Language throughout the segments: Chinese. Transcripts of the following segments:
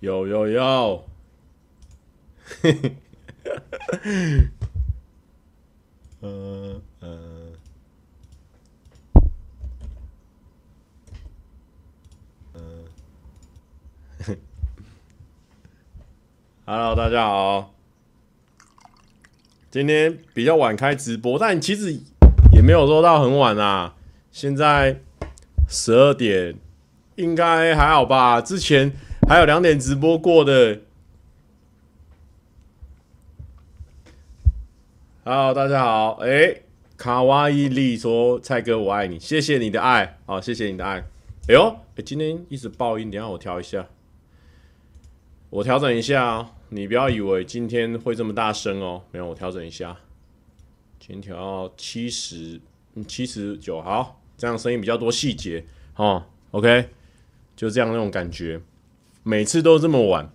有有有，呃呃，呃，Hello，大家好，今天比较晚开直播，但其实也没有说到很晚啊，现在十二点，应该还好吧？之前。还有两点直播过的。好大家好，哎、卡哇伊利说：“蔡哥，我爱你，谢谢你的爱，好，谢谢你的爱。”哎呦，今天一直爆音，等下我调一下，我调整一下哦，你不要以为今天会这么大声哦，没有，我调整一下，先调到七十，七十九，好，这样声音比较多细节，哦，OK，就这样那种感觉。每次都这么晚，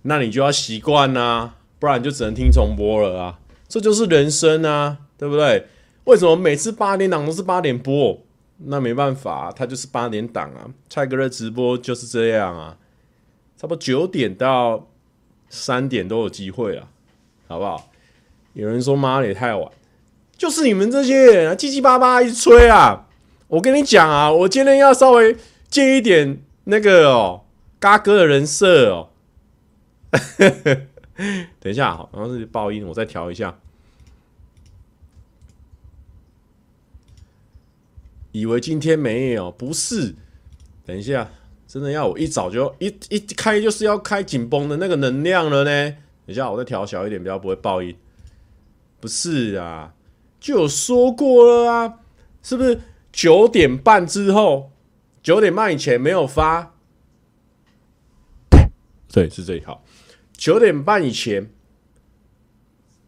那你就要习惯呐，不然就只能听重播了啊！这就是人生啊，对不对？为什么每次八点档都是八点播？那没办法，它就是八点档啊。蔡哥的直播就是这样啊，差不多九点到三点都有机会啊，好不好？有人说妈的也太晚，就是你们这些人啊，叽叽巴巴一直吹啊！我跟你讲啊，我今天要稍微借一点那个哦。嘎哥的人设哦，等一下，好，像是爆音，我再调一下。以为今天没有，不是？等一下，真的要我一早就一一开就是要开紧绷的那个能量了呢？等一下，我再调小一点，比较不会爆音。不是啊，就有说过了啊，是不是？九点半之后，九点半以前没有发。对，是这里好。九点半以前，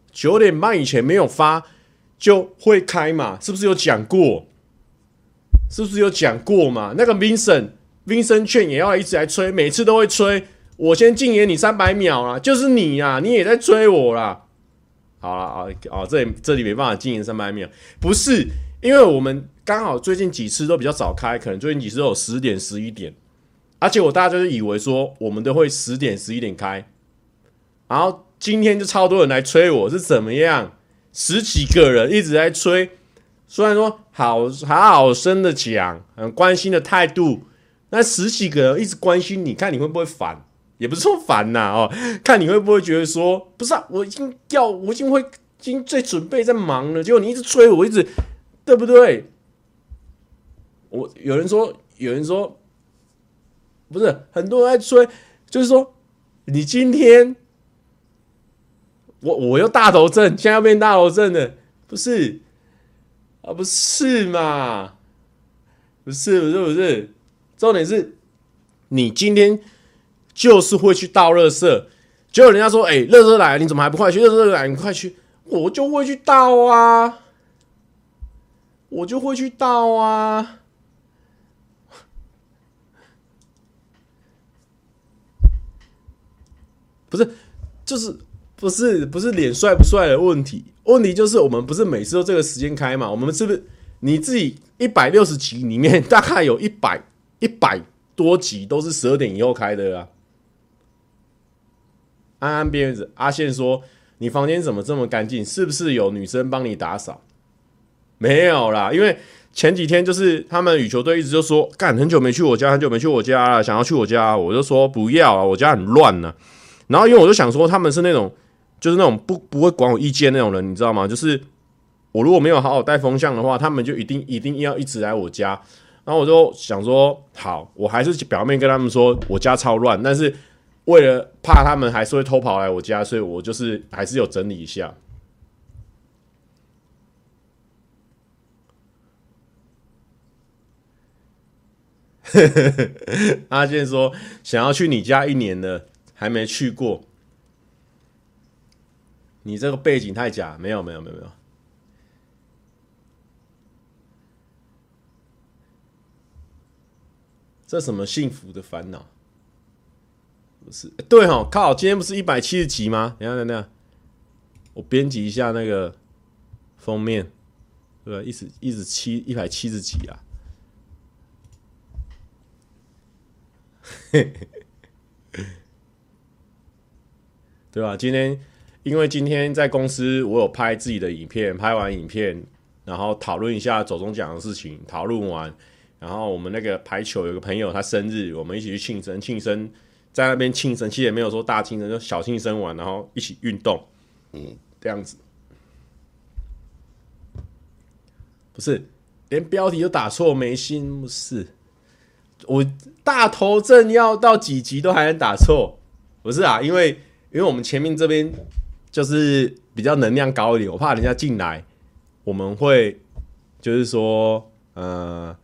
九点半以前没有发就会开嘛？是不是有讲过？是不是有讲过嘛？那个 Vincent，Vincent 券也要一直来催，每次都会催。我先禁言你三百秒啦，就是你啊，你也在催我啦。好了啊啊，这里这里没办法禁言三百秒，不是因为我们刚好最近几次都比较早开，可能最近几次都有十点、十一点。而且我大家就是以为说我们都会十点十一点开，然后今天就超多人来催我是怎么样，十几个人一直在催，虽然说好好好声的讲，很关心的态度，那十几个人一直关心你，看你会不会烦？也不是说烦呐哦，看你会不会觉得说不是啊，我已经要我已经会已经在准备在忙了，结果你一直催我，一直对不对？我有人说有人说。不是很多人在催，就是说你今天我我又大头症，现在要变大头症了，不是啊？不是嘛？不是不是不是，重点是你今天就是会去倒垃圾，结果人家说：“哎、欸，垃圾来了，你怎么还不快去？垃圾来，你快去！”我就会去倒啊，我就会去倒啊。不是，就是不是不是脸帅不帅的问题，问题就是我们不是每次都这个时间开嘛？我们是不是你自己一百六十集里面大概有一百一百多集都是十二点以后开的啊？安安边子阿宪说：“你房间怎么这么干净？是不是有女生帮你打扫？”没有啦，因为前几天就是他们羽球队一直就说：“干，很久没去我家，很久没去我家了，想要去我家。”我就说：“不要啊，我家很乱呢。”然后，因为我就想说，他们是那种，就是那种不不会管我意见那种人，你知道吗？就是我如果没有好好带风向的话，他们就一定一定要一直来我家。然后我就想说，好，我还是表面跟他们说我家超乱，但是为了怕他们还是会偷跑来我家，所以我就是还是有整理一下。阿健说想要去你家一年了。还没去过，你这个背景太假，没有没有没有没有，这什么幸福的烦恼？不是对哦，靠！今天不是一百七十集吗？等下等下，我编辑一下那个封面，对吧？一直一直七一百七十集啊，嘿嘿。对吧？今天因为今天在公司我有拍自己的影片，拍完影片，然后讨论一下走钟奖的事情，讨论完，然后我们那个排球有个朋友他生日，我们一起去庆生，庆生在那边庆生，其实也没有说大庆生，就小庆生完，然后一起运动，嗯，这样子，不是连标题都打错，没心不是。我大头症要到几级都还能打错，不是啊？因为因为我们前面这边就是比较能量高一点，我怕人家进来，我们会就是说，呃，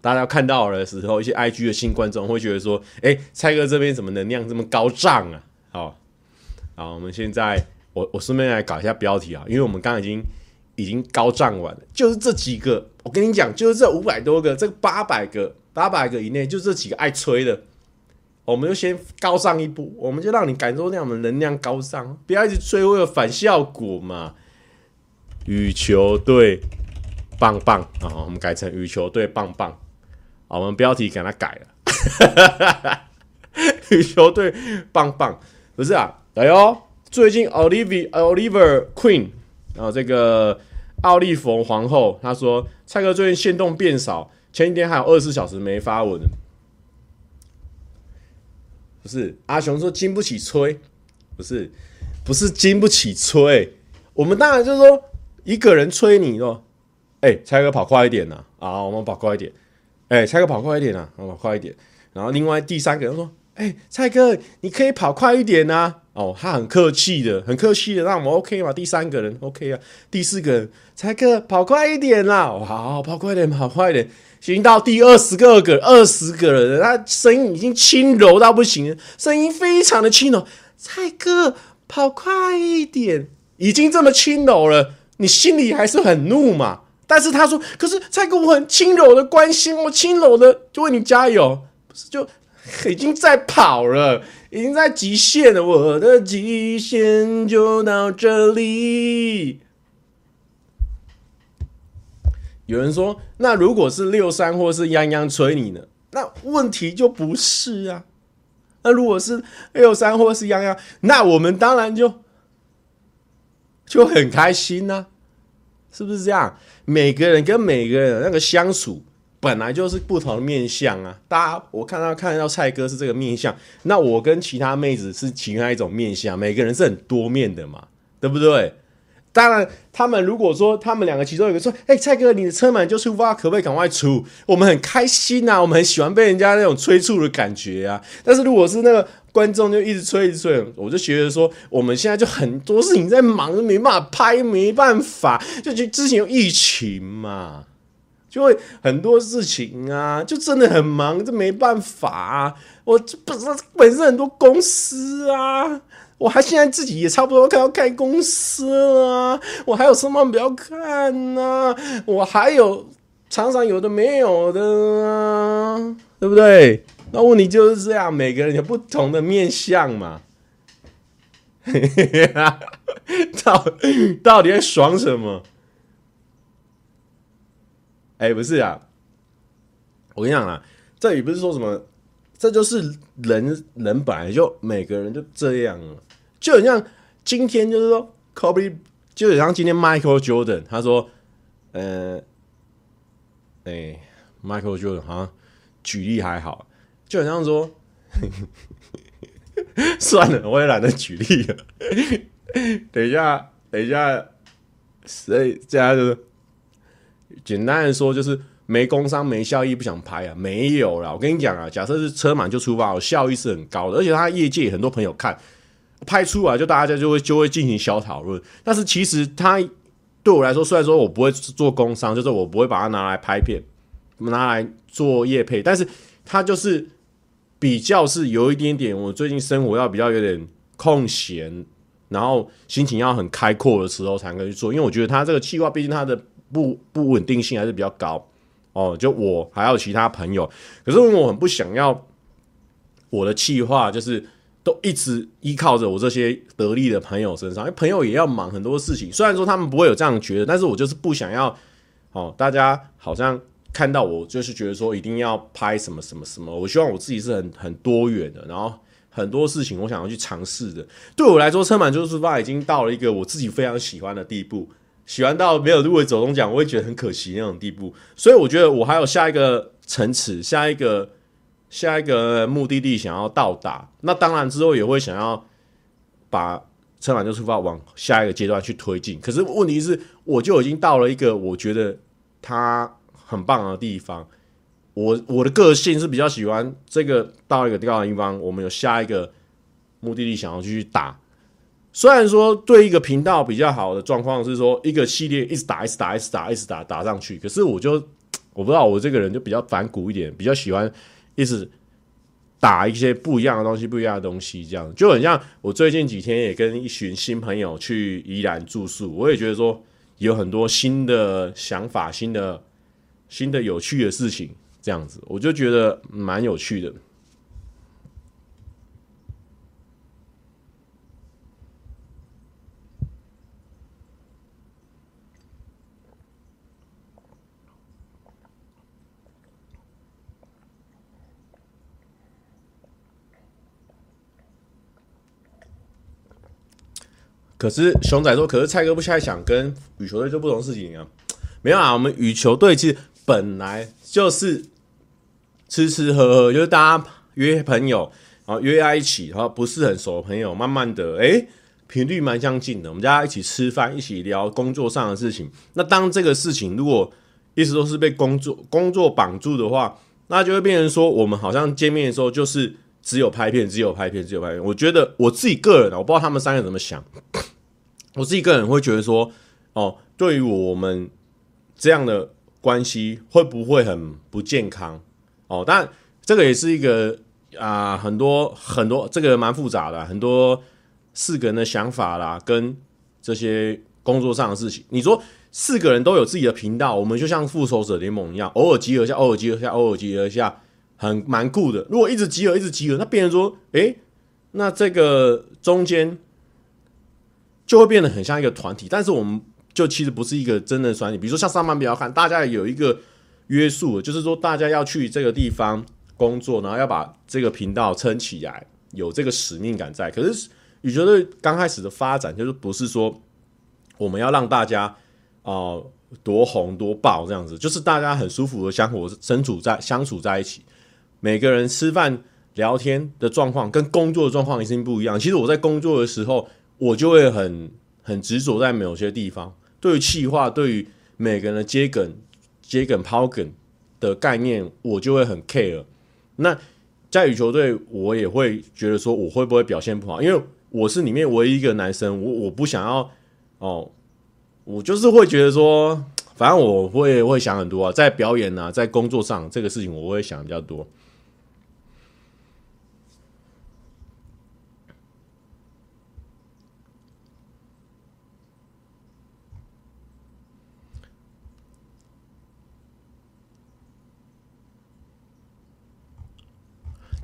大家看到的时候，一些 IG 的新观众会觉得说，哎、蔡哥这边怎么能量这么高涨啊？好，好，我们现在我我顺便来搞一下标题啊，因为我们刚刚已经已经高涨完了，就是这几个，我跟你讲，就是这五百多个，这八百个。八百个以内，就这几个爱吹的，我们就先高上一步，我们就让你感受那样的能量高尚，不要一直吹会有反效果嘛。羽球队棒棒啊，我们改成羽球队棒棒，我们标题给它改了，羽球队棒棒不是啊，来哟，最近 Olivia Oliver Queen 然后这个奥利弗皇后她说，蔡哥最近限动变少。前一天还有二十四小时没发文，不是阿雄说经不起吹，不是不是经不起吹，我们当然就是说一个人吹你哦，哎、蔡哥跑快一点呐，啊，我们跑快一点，哎、蔡哥跑快一点呐，我跑快一点，然后另外第三个人说，哎、蔡哥你可以跑快一点呐，哦，他很客气的，很客气的，那我们 OK 嘛？第三个人 OK 啊，第四个人，蔡哥跑快一点啦，好，跑快一点，跑快一点。行到第二十个个二十个人，他声音已经轻柔到不行了，声音非常的轻柔。蔡哥跑快一点，已经这么轻柔了，你心里还是很怒嘛？但是他说，可是蔡哥我很轻柔的关心，我轻柔的就为你加油，不是就已经在跑了，已经在极限了，我的极限就到这里。有人说，那如果是六三或是泱泱催你呢？那问题就不是啊。那如果是六三或是泱泱，那我们当然就就很开心呐、是不是这样？每个人跟每个人那个相处本来就是不同的面相啊。大家我看到看到蔡哥是这个面相，那我跟其他妹子是其他一种面相。每个人是很多面的嘛，对不对？当然，他们如果说他们两个其中有一个说：“哎、蔡哥，你的车满就出发，可不可以赶快出？”我们很开心呐、啊，我们很喜欢被人家那种催促的感觉啊。但是如果是那个观众就一直催一直催，我就觉得说我们现在就很多事情在忙，没办法拍，没办法。就就之前有疫情嘛，就会很多事情啊，就真的很忙，这没办法啊。我这不是本身很多公司啊。我还现在自己也差不多快要开公司了，我还有什么不要看呢？我还有常常有的没有的啊，对不对？那问题就是这样，每个人有不同的面相嘛。到到底在爽什么？哎，不是啊，我跟你讲啊，这里不是说什么，这就是人人本来就每个人就这样了。就很像今天，就是说，Kobe，就很像今天 Michael Jordan，他说，呃，哎、，Michael Jordan 好像举例还好，就很像说，算了，我也懒得举例了。等一下，等一下，所以这样就是简单的说，就是没工商没效益，不想拍啊，没有啦。我跟你讲啊，假设是车满就出发，效益是很高的，而且他业界很多朋友看。拍出来就大家就会就会进行小讨论，但是其实他对我来说，虽然说我不会做工商，就是我不会把它拿来拍片，拿来做业配，但是他就是比较是有一点点，我最近生活要比较有点空闲，然后心情要很开阔的时候才能去做，因为我觉得他这个企划毕竟它的不不稳定性还是比较高哦，就我还有其他朋友，可是我很不想要我的企划就是。都一直依靠着我这些得力的朋友身上，因为朋友也要忙很多事情。虽然说他们不会有这样觉得，但是我就是不想要，哦，大家好像看到我就是觉得说一定要拍什么什么什么。我希望我自己是很很多元的，然后很多事情我想要去尝试的。对我来说，车满就是出发已经到了一个我自己非常喜欢的地步，喜欢到没有入围走钟奖，我会觉得很可惜那种地步。所以我觉得我还有下一个层次，下一个下一个目的地想要到达。那当然之后也会想要把车满就出发往下一个阶段去推进。可是问题是，我就已经到了一个我觉得它很棒的地方。我我的个性是比较喜欢这个到一个地方，我们有下一个目的地想要继续打。虽然说对一个频道比较好的状况是说一个系列一直打一直打一直打一直打打上去，可是我就我不知道我这个人就比较反骨一点，比较喜欢一直打一些不一样的东西，不一样的东西，这样就很像我最近几天也跟一群新朋友去宜兰住宿，我也觉得说有很多新的想法，新的新的有趣的事情。这样子，我就觉得蛮有趣的。可是熊仔说：“可是蔡哥不太想跟羽球队做不同事情啊。”没有啊，我们羽球队其实本来就是。吃吃喝喝，就是大家约朋友，然后约在一起，然后不是很熟的朋友，慢慢的，诶，频率蛮相近的。我们大家一起吃饭，一起聊工作上的事情。那当这个事情如果一直都是被工作工作绑住的话，那就会变成说，我们好像见面的时候就是只有拍片，只有拍片，只有拍片。我觉得我自己个人啊，我不知道他们三个怎么想。我自己个人会觉得说，哦，对于我们这样的关系，会不会很不健康？哦，但这个也是一个啊、很多很多，这个蛮复杂的，很多四个人的想法啦，跟这些工作上的事情。你说四个人都有自己的频道，我们就像复仇者联盟一样，偶尔集合一下，偶尔集合一下，偶尔集合一下，很蛮酷的。如果一直集合，一直集合，那变成说，诶，那这个中间就会变得很像一个团体，但是我们就其实不是一个真的团体。比如说像上班比较看，大家有一个。约束就是说，大家要去这个地方工作，然后要把这个频道撑起来，有这个使命感在。可是，羽球队刚开始的发展就是不是说我们要让大家哦、呃、多红多爆这样子，就是大家很舒服的相互身处在相处在一起，每个人吃饭聊天的状况跟工作的状况已经不一样。其实我在工作的时候，我就会很很执着在某些地方，对于企划，对于每个人的接梗。接梗抛梗的概念，我就会很 care。那在羽球队，我也会觉得说，我会不会表现不好？因为我是里面唯一一个男生，我我不想要哦，我就是会觉得说，反正我会会想很多啊，在表演啊，在工作上这个事情，我会想比较多。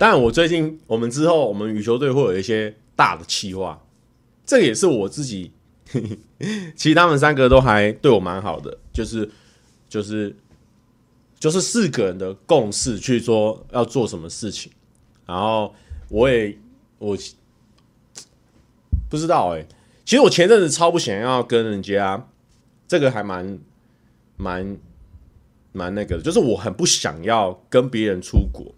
但我最近，我们之后，我们羽球队会有一些大的企划，这个也是我自己。其实他们三个都还对我蛮好的，就是就是就是四个人的共识去说要做什么事情，然后我也我不知道哎、其实我前阵子超不想要跟人家，这个还蛮蛮蛮那个，就是我很不想要跟别人出国。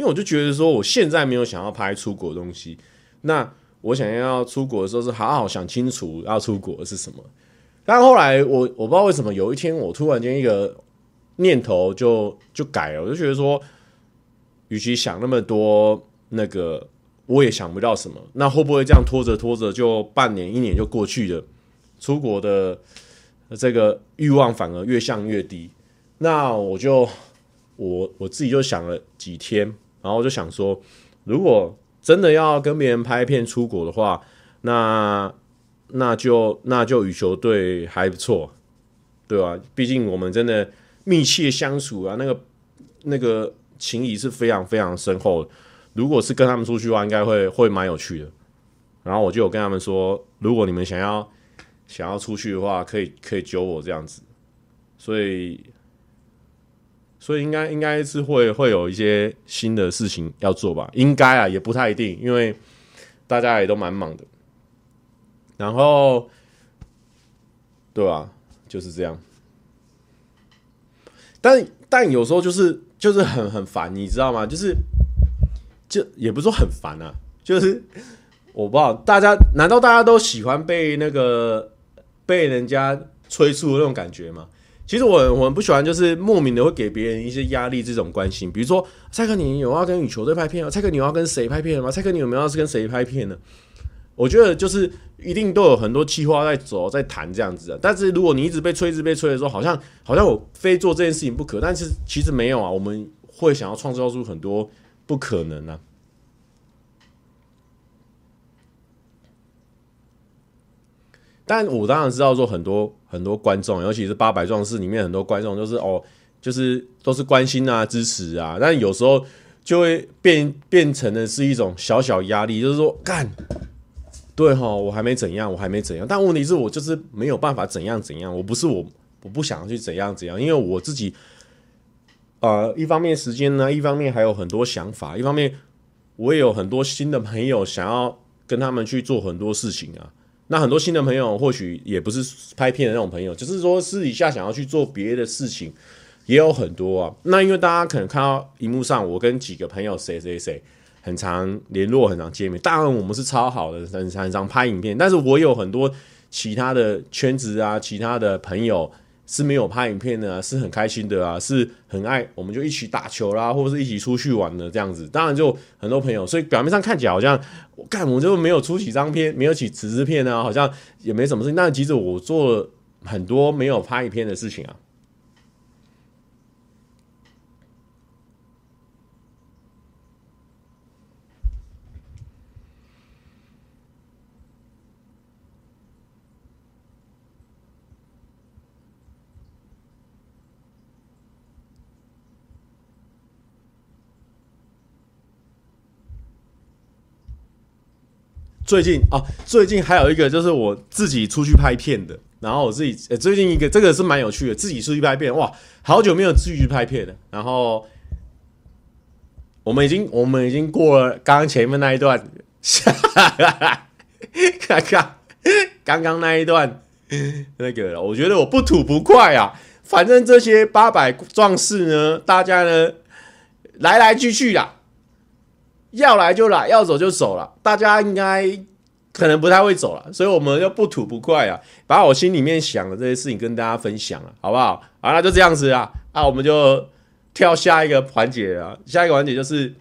因为我就觉得说，我现在没有想要拍出国东西。那我想要出国的时候，是好好想清楚要出国是什么。但后来我我不知道为什么，有一天我突然间一个念头就就改了，我就觉得说，与其想那么多，那个我也想不到什么。那会不会这样拖着拖着，就半年一年就过去了？出国的这个欲望反而越降越低。那我就我我自己就想了几天。然后我就想说，如果真的要跟别人拍片出国的话，那那就那就羽球队还不错，对吧？毕竟我们真的密切相处啊，那个那个情谊是非常非常深厚的。如果是跟他们出去的话，应该会会蛮有趣的。然后我就跟他们说，如果你们想要想要出去的话，可以可以揪我这样子。所以所以应该应该是会会有一些新的事情要做吧？应该啊，也不太一定，因为大家也都蛮忙的。然后，对啊，就是这样。但但有时候就是就是很很烦，你知道吗？就是就也不是说很烦啊，就是我不知道大家难道大家都喜欢被那个被人家催促的那种感觉吗？其实我我很不喜欢，就是莫名的会给别人一些压力这种关心。比如说，蔡克，你有要跟羽球队拍片吗？蔡克，你有要跟谁拍片吗？蔡克，你有没有要是跟谁拍片呢？我觉得就是一定都有很多计划在走在谈这样子的。但是如果你一直被催，一直被催的时候，好像好像我非做这件事情不可。但是其实没有啊，我们会想要创造出很多不可能啊。但我当然知道说很多很多观众，尤其是八百壮士里面很多观众，就是哦，就是都是关心啊、支持啊。但有时候就会变变成的是一种小小压力，就是说干，对哈，我还没怎样，我还没怎样。但问题是我就是没有办法怎样怎样。我不是我，我不想去怎样怎样，因为我自己，呃，一方面时间呢，一方面还有很多想法，一方面我也有很多新的朋友想要跟他们去做很多事情啊。那很多新的朋友，或许也不是拍片的那种朋友，只是说私底下想要去做别的事情，也有很多啊。那因为大家可能看到荧幕上，我跟几个朋友谁谁谁很常联络，很常见面。当然我们是超好的，很常常拍影片。但是我有很多其他的圈子啊，其他的朋友。是没有拍影片的啊，是很开心的啊，是很爱，我们就一起打球啦，或者是一起出去玩的这样子。当然就很多朋友，所以表面上看起来好像我干，我就没有出几张片，没有起纸质片啊，好像也没什么事情。但其实我做了很多没有拍影片的事情啊。最近啊，最近还有一个就是我自己出去拍片的，然后我自己呃，最近一个这个是蛮有趣的，自己出去拍片，哇，好久没有自己拍片了。然后我们已经我们已经过了刚刚前面那一段，看看刚刚那一段那个，我觉得我不吐不快啊。反正这些八百壮士呢，大家呢来来去去啦。要来就来，要走就走了。大家应该可能不太会走了，所以我们就不吐不快啊，把我心里面想的这些事情跟大家分享了，好不好？好，那就这样子啊，那我们就跳下一个环节啊。下一个环节就是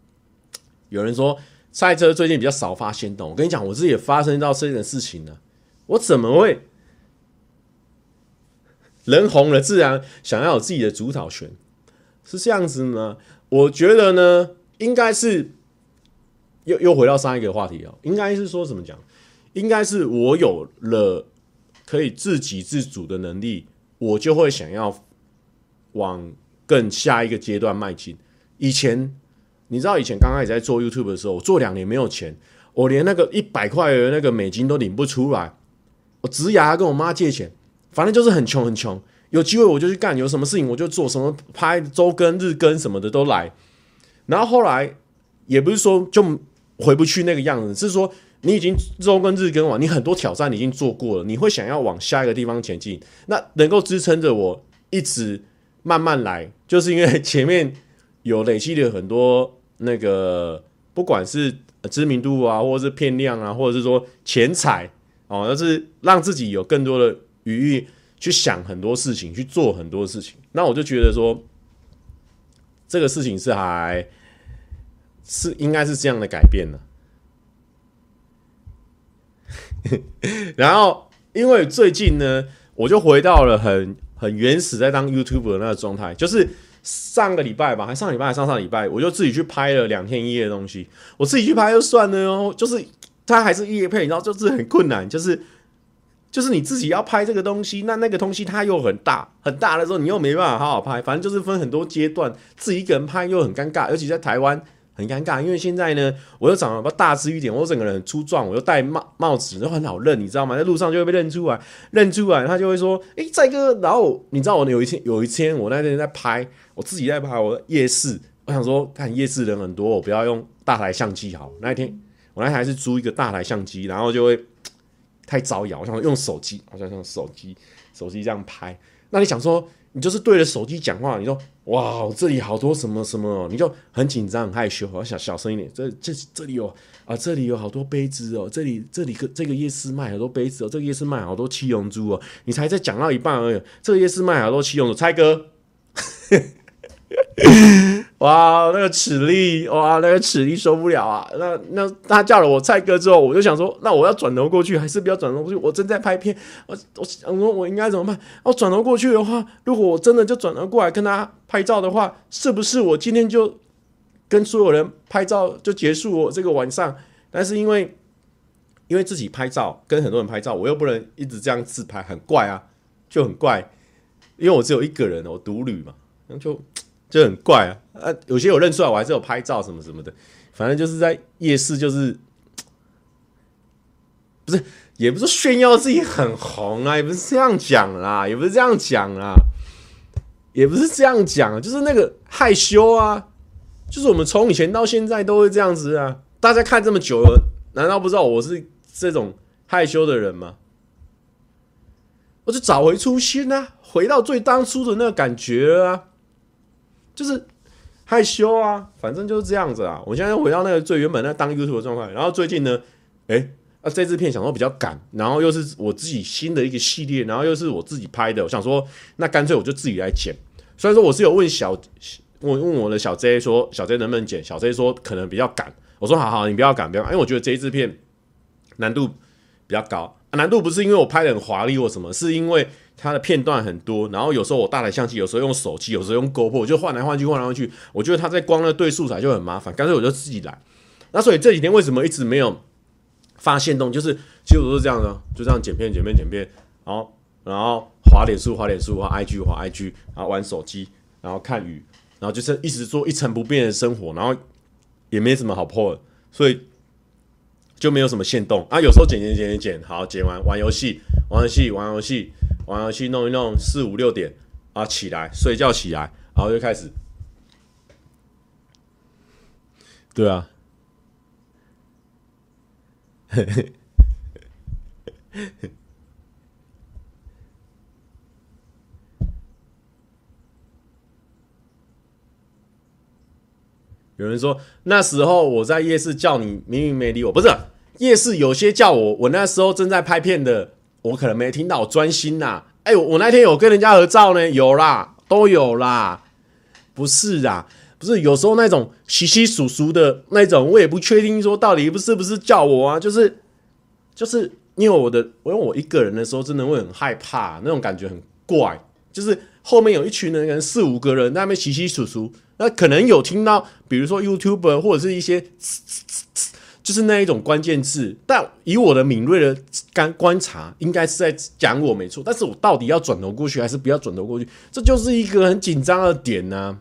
有人说赛车最近比较少发限动，我跟你讲，我自己也发生到这件事情了。我怎么会人红了，自然想要有自己的主导权？是这样子呢？我觉得呢。应该是又又回到上一个话题哦，应该是说怎么讲？应该是我有了可以自给自足的能力，我就会想要往更下一个阶段迈进。以前你知道，以前刚开始在做 YouTube 的时候，我做两年没有钱，我连那个一百块的那个美金都领不出来，我直牙跟我妈借钱，反正就是很穷很穷。有机会我就去干，有什么事情我就做，什么拍周更、日更什么的都来。然后后来也不是说就回不去那个样子，是说你已经周更日更完，你很多挑战已经做过了，你会想要往下一个地方前进。那能够支撑着我一直慢慢来，就是因为前面有累积了很多那个，不管是知名度啊，或者是片量啊，或者是说钱财哦，就是让自己有更多的余裕去想很多事情，去做很多事情。那我就觉得说，这个事情是还。是应该是这样的改变了，然后因为最近呢，我就回到了很很原始在当 YouTube 的那个状态，就是上个礼拜吧，还上礼拜还上上礼拜，我就自己去拍了两天一夜的东西，我自己去拍就算了哦，就是它还是夜配，然后就是很困难，就是就是你自己要拍这个东西，那那个东西它又很大很大的时候，你又没办法好好拍，反正就是分很多阶段，自己一个人拍又很尴尬，尤其在台湾。很尴尬，因为现在呢，我又长得比较大只一点，我整个人粗壮，我又戴帽帽子，都很好认，你知道吗？在路上就会被认出来，认出来他就会说：“哎、欸，蔡哥。”然后你知道我有一天有一天我那天在拍，我自己在拍我夜市，我想说看夜市人很多，我不要用大台相机好。那一天我那天还是租一个大台相机，然后就会太招摇，我想用手机，好像用手机手机这样拍。那你想说？你就是对着手机讲话，你说哇，这里好多什么什么，你就很紧张、很害羞，要小小声一点。这这这里有啊，这里有好多杯子哦，这里这里个这个夜市卖好多杯子哦，这个夜市卖好多七龙珠哦。你才在讲到一半而已，这个夜市卖好多七龙珠，猜哥。哇，那个齿力，哇，那个齿力受不了啊！那那他叫了我蔡哥之后，我就想说，那我要转头过去，还是不要转头过去？我正在拍片，我我想说，我应该怎么办？我转头过去的话，如果我真的就转头过来跟他拍照的话，是不是我今天就跟所有人拍照就结束我这个晚上？但是因为因为自己拍照跟很多人拍照，我又不能一直这样自拍，很怪啊，就很怪，因为我只有一个人，我独旅嘛，那就。就很怪啊，啊，有些有认出来，我还是有拍照什么什么的，反正就是在夜市，就是 不是，也不是炫耀自己很红啊，也不是这样讲啦，也不是这样讲啦，也不是这样讲，就是那个害羞啊，就是我们从以前到现在都会这样子啊，大家看这么久了，难道不知道我是这种害羞的人吗？我就找回初心啊，回到最当初的那个感觉啊。就是害羞啊，反正就是这样子啊。我现在回到那个最原本那当 YouTube 的状态，然后最近呢，哎、欸，啊，这支片想说比较赶，然后又是我自己新的一个系列，然后又是我自己拍的，我想说，那干脆我就自己来剪。虽然说我是有问小，我问我的小 J 说，小 J 能不能剪？小 J 说可能比较赶。我说好好，你不要赶，不要赶，因为我觉得这一支片难度比较高。难度不是因为我拍的很华丽或什么，是因为。它的片段很多，然后有时候我大台相机，有时候用手机，有时候用 GoPro，就换来换去，换来换去。我觉得它在光的对素材就很麻烦，干脆我就自己来。那所以这几天为什么一直没有发现动？就是其实我都是这样的，就这样剪片、剪片、剪片，然后然后滑脸书、滑脸书、滑 IG、滑 IG，然后玩手机，然后看雨，然后就是一直做一成不变的生活，然后也没什么好破的，所以就没有什么限动啊。有时候剪剪剪剪剪，好剪完玩游戏，玩游戏，玩游戏。玩游戏弄一弄，四五六点啊，起来睡觉起来，然后就开始。对啊，有人说那时候我在夜市叫你，明明没理我，不是夜市有些叫我，我那时候正在拍片的。我可能没听到，我专心呐。哎，我那天有跟人家合照呢，有啦，都有啦。不是啊，不是有时候那种稀稀疏疏的那种，我也不确定说到底不是不是叫我啊，就是就是因为我的，因为我一个人的时候真的会很害怕，那种感觉很怪，就是后面有一群人，可能四五个人在那边稀稀疏疏，那可能有听到，比如说 YouTuber 或者是一些。就是那一种关键字，但以我的敏锐的观观察，应该是在讲我没错。但是我到底要转头过去，还是不要转头过去？这就是一个很紧张的点呢、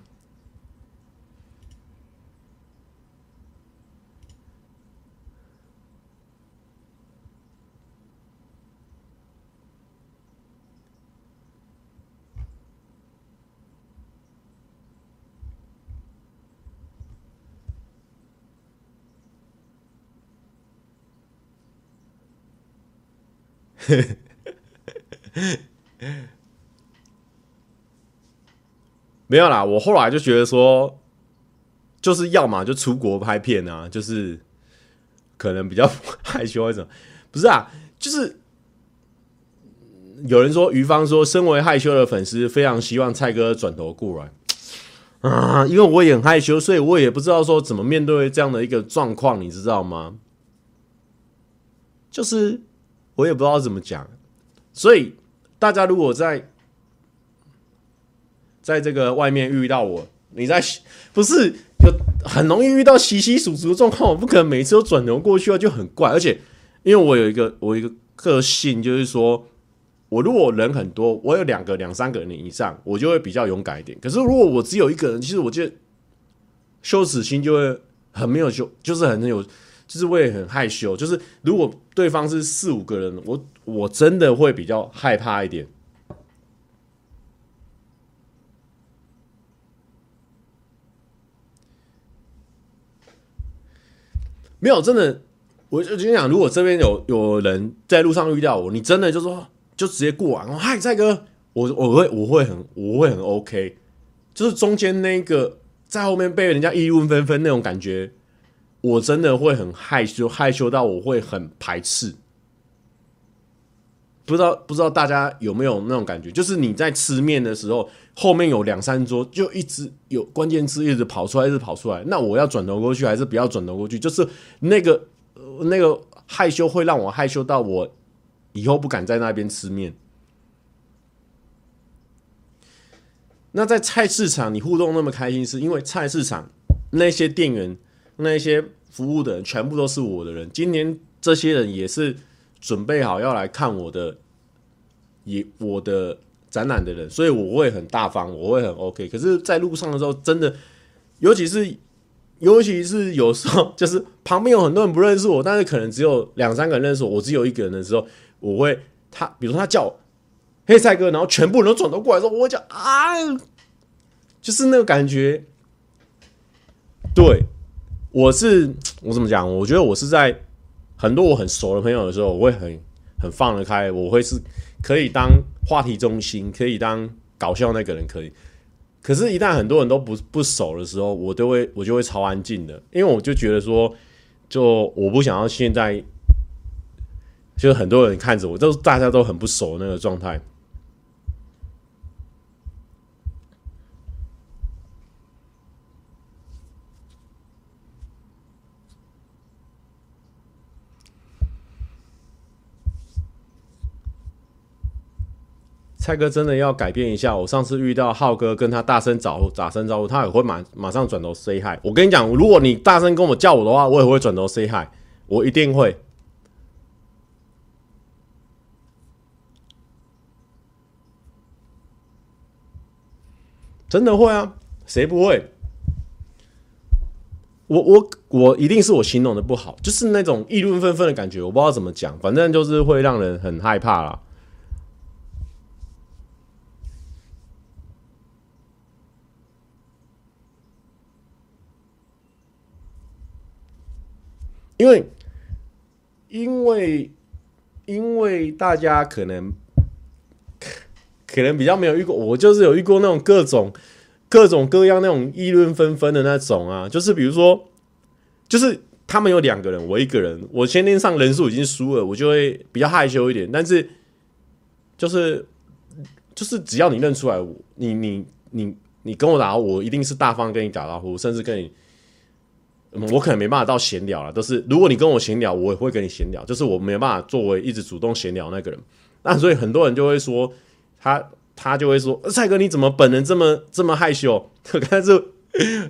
没有啦，我后来就觉得说，就是要么就出国拍片啊，就是可能比较 害羞或者不是啊，就是有人说，于芳说，身为害羞的粉丝，非常希望蔡哥转头过来啊，因为我也很害羞，所以我也不知道说怎么面对这样的一个状况，你知道吗？就是我也不知道怎么讲。所以，大家如果在在这个外面遇到我，你在不是就很容易遇到稀稀疏疏的状况，我不可能每次都转头过去啊，就很怪。而且，因为我有一个我一个个性，就是说我如果人很多，我有两个两三个人以上，我就会比较勇敢一点。可是如果我只有一个人，其实我觉得羞耻心就会很没有羞，就是很有，就是我也很害羞。就是如果对方是四五个人，我我真的会比较害怕一点。没有，真的，我就跟你讲，如果这边有有人在路上遇到我，你真的就说，就直接过完。嗨，蔡哥，我我会我会很我会很 OK，就是中间那个在后面被人家议论纷纷那种感觉，我真的会很害羞，害羞到我会很排斥。不知道不知道大家有没有那种感觉？就是你在吃面的时候，后面有两三桌，就一直有关键字一直跑出来，一直跑出来。那我要转头过去，还是不要转头过去？就是那个那个害羞会让我害羞到我以后不敢在那边吃面。那在菜市场，你互动那么开心，是因为菜市场那些店员、那些服务的人全部都是我的人。今年这些人也是。准备好要来看我的，也我的展览的人，所以我会很大方，我会很 OK。可是，在路上的时候，真的，尤其是，尤其是有时候，就是旁边有很多人不认识我，但是可能只有两三个人认识我，我只有一个人的时候，我会他，比如说他叫我黑菜哥，然后全部人都转头过来说，我讲啊，就是那个感觉。对，我是 我怎么讲？我觉得我是在。很多我很熟的朋友的时候，我会很很放得开，我会是可以当话题中心，可以当搞笑那个人，可以。可是，一旦很多人都不不熟的时候，我都会我就会超安静的，因为我就觉得说，就我不想要现在，就是很多人看着我，都大家都很不熟那个状态。蔡哥真的要改变一下。我上次遇到浩哥，跟他大声招，打声招呼，他也会马马上转头 say hi。我跟你讲，如果你大声跟我叫我的话，我也会转头 say hi，我一定会，真的会啊，谁不会？我我我一定是我形容的不好，就是那种议论纷纷的感觉，我不知道怎么讲，反正就是会让人很害怕啦。因为，因为，因为大家可能可能比较没有遇过，我就是有遇过那种各种各种各样那种议论纷纷的那种啊，就是比如说，就是他们有两个人，我一个人，我先天上人数已经输了，我就会比较害羞一点。但是，就是就是只要你认出来我，你你你你跟我打，我一定是大方跟你打招呼，甚至跟你。我可能没办法到闲聊了，都是如果你跟我闲聊，我也会跟你闲聊，就是我没办法作为一直主动闲聊那个人。那所以很多人就会说，他他就会说，蔡哥你怎么本人这么这么害羞？但是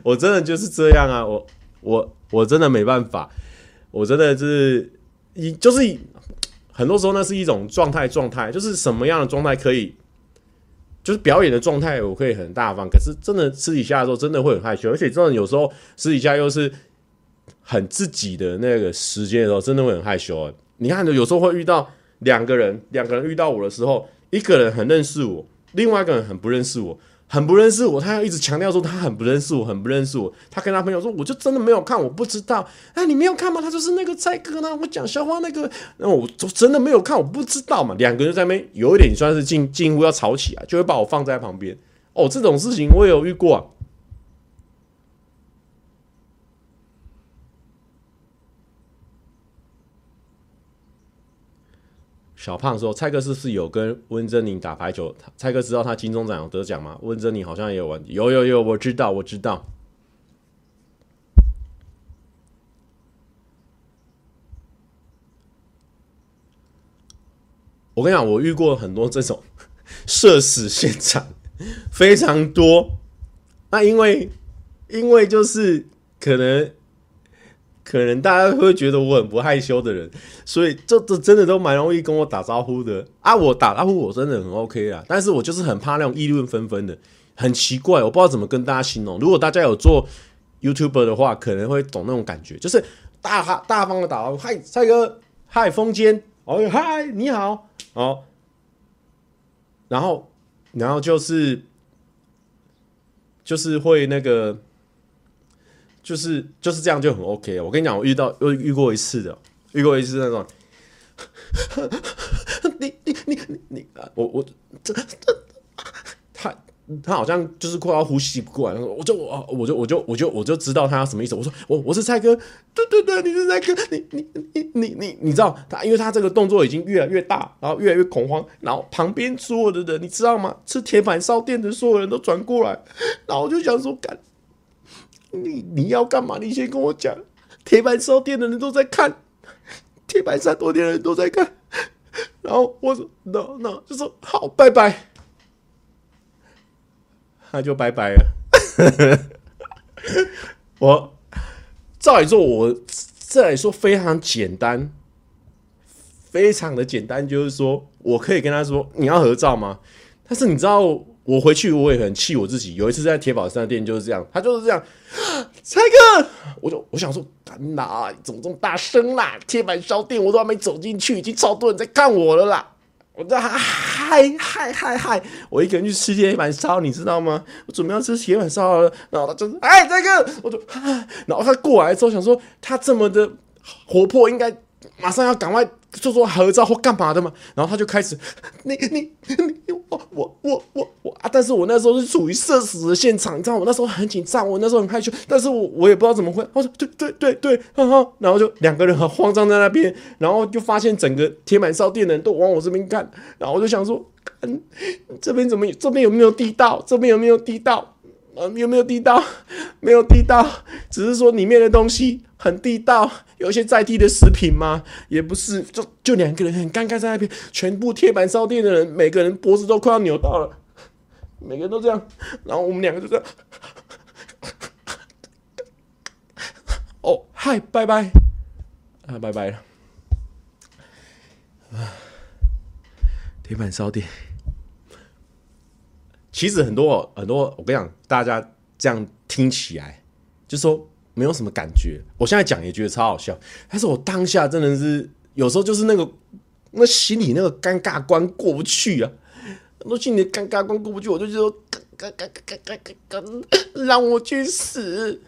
我真的就是这样啊，我我我真的没办法，我真的是一就是很多时候那是一种状态状态，就是什么样的状态可以，就是表演的状态我可以很大方，可是真的私底下的时候真的会很害羞，而且真的有时候私底下又是。很自己的那个时间的时候，真的会很害羞。你看，有时候会遇到两个人，两个人遇到我的时候，一个人很认识我，另外一个人很不认识我，很不认识我。他要一直强调说他很不认识我，很不认识我。他跟他朋友说，我就真的没有看，我不知道。哎，你没有看吗？他就是那个蔡哥呢，我讲笑话那个，那我就真的没有看，我不知道嘛。两个人在那边有一点算是近近乎要吵起来，就会把我放在旁边。哦，这种事情我也有遇过啊。小胖说：“蔡哥是不是有跟温珍妮打排球？蔡哥知道他金钟奖得奖吗？温珍妮好像也有问题。有有有，我知道，我知道。我跟你讲，我遇过很多这种社死现场，非常多。那因为，因为就是可能。”可能大家会觉得我很不害羞的人，所以这这真的都蛮容易跟我打招呼的啊！我打招呼我真的很 OK 啊，但是我就是很怕那种议论纷纷的，很奇怪，我不知道怎么跟大家形容。如果大家有做 YouTuber 的话，可能会懂那种感觉，就是大哈大方的打招呼，嗨，蔡哥，嗨，风间，哦，嗨，你好，哦，然后，然后就是，就是会那个，就是就是这样就很 OK。我跟你讲，我遇到又遇过一次的，遇过一次那种，你你你你你，我我这这他。他好像就是快要呼吸不过来，我就我我就我就我就我就知道他什么意思。我说我我是蔡哥，对对对，你是蔡哥，你你你你你你知道他，因为他这个动作已经越来越大，然后越来越恐慌，然后旁边所有的人你知道吗？吃铁板烧店的所有人都转过来，然后我就想说，干你你要干嘛？你先跟我讲。铁板烧店的人都在看，铁板烧多店的人都在看，然后我说 no no，就说好，拜拜。那就拜拜了。我照理说，我这来说非常简单，非常的简单，就是说我可以跟他说：“你要合照吗？”但是你知道，我回去我也很气我自己。有一次在铁宝山店就是这样，他就是这样，蔡哥，我就我想说，干哪？怎么这么大声啦？铁板烧店我都还没走进去，已经超多人在看我了啦。我在嗨嗨嗨嗨！我一个人去吃铁板烧，你知道吗？我准备要吃铁板烧了，然后他就是哎，蔡哥，我就，然后他过来之后想说，他这么的活泼，应该马上要赶快。就说合照或干嘛的嘛，然后他就开始，你你你我我我我我啊！但是我那时候是处于社死的现场，你知道我那时候很紧张，我那时候很害羞，但是我我也不知道怎么会。我说对对对对，然后然后就两个人很慌张在那边，然后就发现整个铁板烧店的人都往我这边看，然后我就想说，看这边怎么这边有没有地道？这边有没有地道？啊，有没有地道？没有地道，只是说里面的东西很地道。有一些在地的食品吗？也不是，就就两个人很尴尬在那边，全部铁板烧店的人，每个人脖子都快要扭到了，每个人都这样，然后我们两个就这样，哦，嗨，拜拜，啊，拜拜了，啊，铁板烧店，其实很多很多，我跟你讲，大家这样听起来，就说。没有什么感觉，我现在讲也觉得超好笑，但是我当下真的是有时候就是那个那心里那个尴尬关过不去啊，那心里尴尬关过不去，我就说，尴尴尴尴尴尴，让我去死！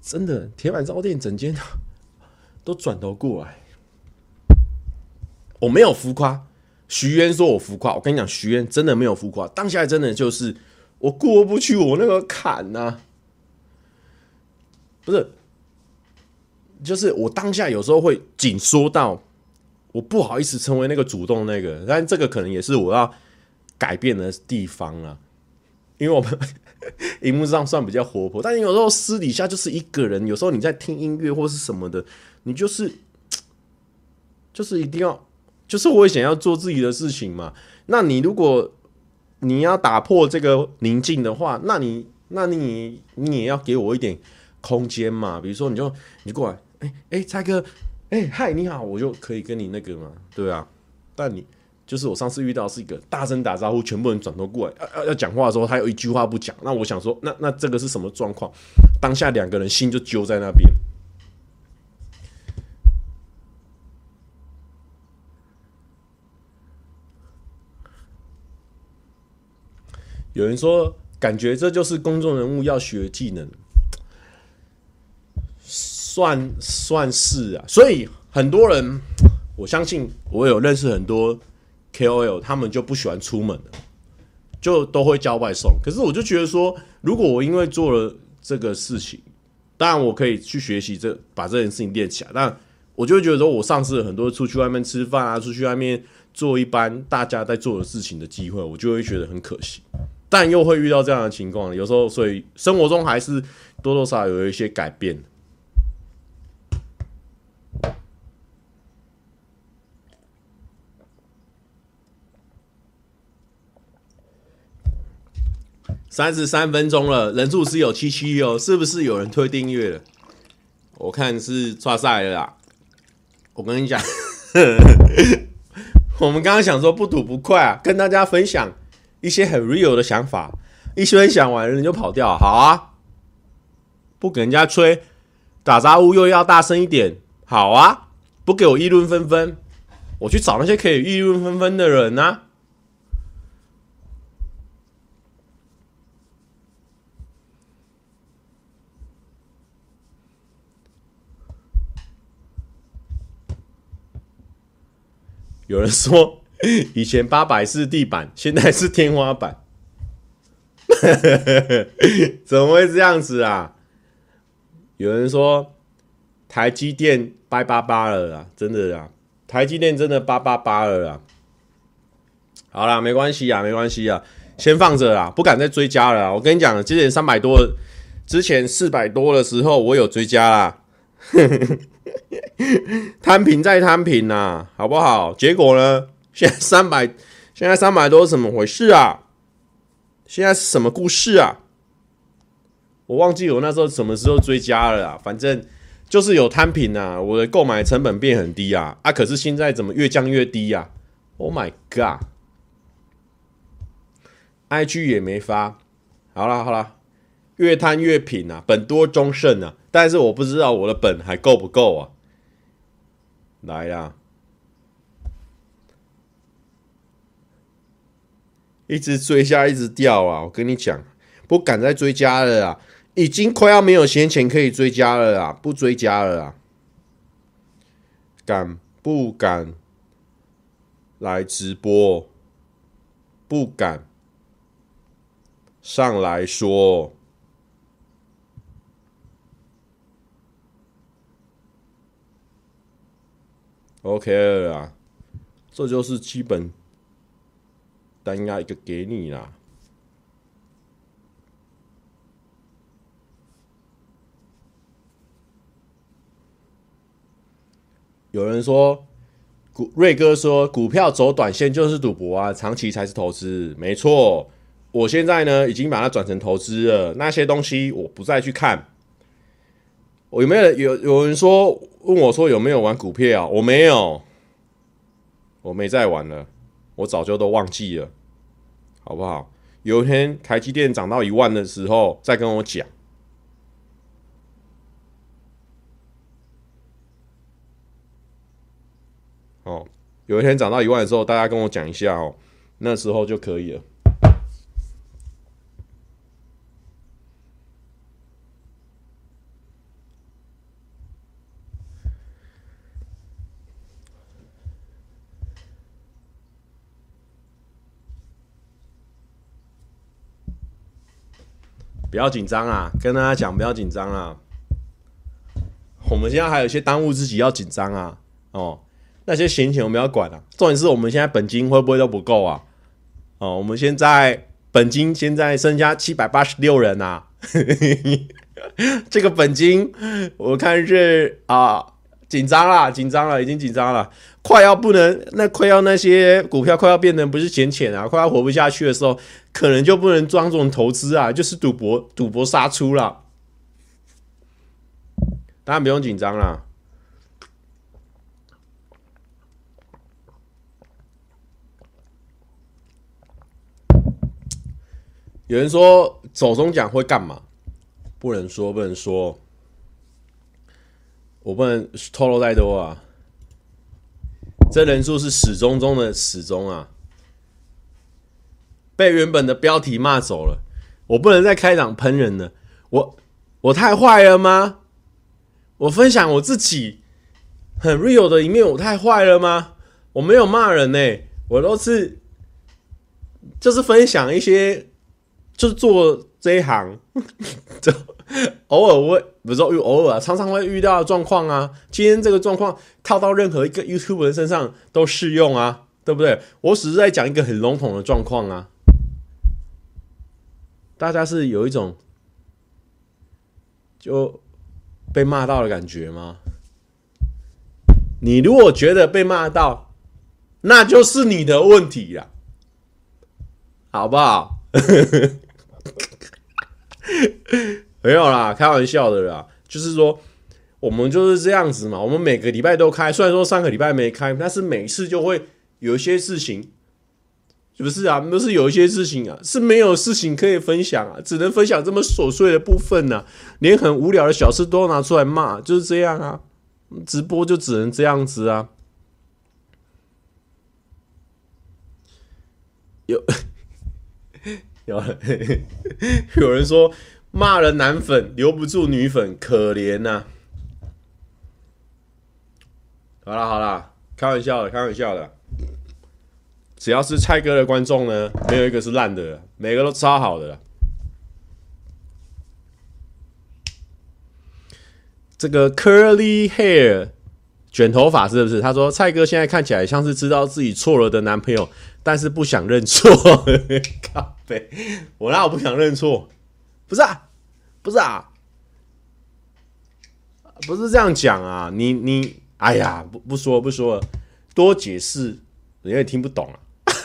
真的，铁板烧店整间都转头过来，我没有浮夸，徐渊说我浮夸，我跟你讲，徐渊真的没有浮夸，当下真的就是。我过不去我那个坎呐、不是，就是我当下有时候会紧缩到，我不好意思成为那个主动那个，但这个可能也是我要改变的地方啊，因为我们 荧幕上算比较活泼，但你有时候私底下就是一个人，有时候你在听音乐或是什么的，你就是就是一定要，就是我也想要做自己的事情嘛，那你如果。你要打破这个宁静的话，那你，那你，你也要给我一点空间嘛。比如说，你就你就过来，哎、欸、哎，蔡、哥，哎、嗨，你好，我就可以跟你那个嘛，对啊。但你就是我上次遇到是一个大声打招呼，全部人转头过来，要要讲话的时候，他有一句话不讲。那我想说，那那这个是什么状况？当下两个人心就揪在那边。有人说，感觉这就是公众人物要学技能，算算是啊。所以很多人，我相信我有认识很多 KOL，他们就不喜欢出门的，就都会叫外送。可是我就觉得说，如果我因为做了这个事情，当然我可以去学习这把这件事情练起来，但我就觉得说我丧失了很多出去外面吃饭啊，出去外面做一般大家在做的事情的机会，我就会觉得很可惜。但又会遇到这样的情况，有时候，所以生活中还是多多少少有一些改变。三十三分钟了，人数是有七七哦，是不是有人推订阅了？我看是抓赛了啦。我跟你讲，我们刚刚想说不吐不快啊，跟大家分享。一些很 real 的想法，一分享完人就跑掉，好啊，不给人家吹，打招呼又要大声一点，好啊，不给我议论纷纷，我去找那些可以议论纷纷的人啊。有人说，以前八百是地板，现在是天花板，怎么会这样子啊？有人说，台积电掰八八了啊，真的啊，台积电真的八八八了啊。好啦，没关系啊，没关系啊，先放着啦，不敢再追加了。我跟你讲，之前三百多，之前四百多的时候，我有追加啦。摊平再摊平呐，好不好？结果呢？现在三百，现在三百多是，怎么回事啊？现在是什么故事啊？我忘记我那时候什么时候追加了啊？反正就是有摊平啊，我的购买成本变很低啊啊！可是现在怎么越降越低啊？Oh my god！IG 也没发，好了好了，越摊越平啊，本多终胜啊！但是我不知道我的本还够不够啊？来啦，一直追加，一直掉啊！我跟你讲，不敢再追加了啊，已经快要没有闲钱可以追加了啊，不追加了啊！敢不敢来直播？不敢上来说。OK 了啦，这就是基本单押一个给你啦。有人说，股瑞哥说股票走短线就是赌博啊，长期才是投资。没错，我现在呢已经把它转成投资了，那些东西我不再去看。我有没有有有人说问我说有没有玩股票？我没有，我没再玩了，我早就都忘记了，好不好？有一天台积电涨到一万的时候再跟我讲。哦，有一天涨到一万的时候，大家跟我讲一下哦，那时候就可以了。不要紧张啊！跟大家讲，不要紧张啊！我们现在还有一些当务之急要紧张啊！哦，那些闲钱我们要管啊。重点是我们现在本金会不会都不够啊？哦，我们现在本金现在剩下七百八十六人啊！这个本金我看是啊，紧张了，紧张了，已经紧张了。快要不能，那快要那些股票快要变成不是闲钱啊，快要活不下去的时候，可能就不能装这种投资啊，就是赌博，赌博杀出了。当然不用紧张啦。有人说走中奖会干嘛？不能说，不能说，我不能透露太多啊。这人数是始终中的始终啊！被原本的标题骂走了，我不能再开场喷人了。我我太坏了吗？我分享我自己很 real 的一面，我太坏了吗？我没有骂人呢、我都是就是分享一些，就是做这一行，就偶尔会不是说偶尔，常常会遇到的状况啊。今天这个状况套到任何一个 YouTube 人身上都适用啊，对不对？我只是在讲一个很笼统的状况啊。大家是有一种就被骂到的感觉吗？你如果觉得被骂到，那就是你的问题呀，好不好？没有啦，开玩笑的啦。就是说，我们就是这样子嘛。我们每个礼拜都开，虽然说上个礼拜没开，但是每次就会有一些事情不是啊？不是有一些事情啊，是没有事情可以分享啊，只能分享这么琐碎的部分呢、连很无聊的小事都要拿出来骂，就是这样啊。直播就只能这样子啊。有 有 有人说骂了男粉留不住女粉，可怜呐、好了好了，开玩笑的，开玩笑的。只要是蔡哥的观众呢，没有一个是烂的，每个都超好的。这个 curly hair 卷头发是不是？他说蔡哥现在看起来像是知道自己错了的男朋友，但是不想认错。靠北，我那我不想认错，不是啊，不是啊，不是这样讲啊。你你，哎呀，不不说不说了，多解释人家也听不懂啊。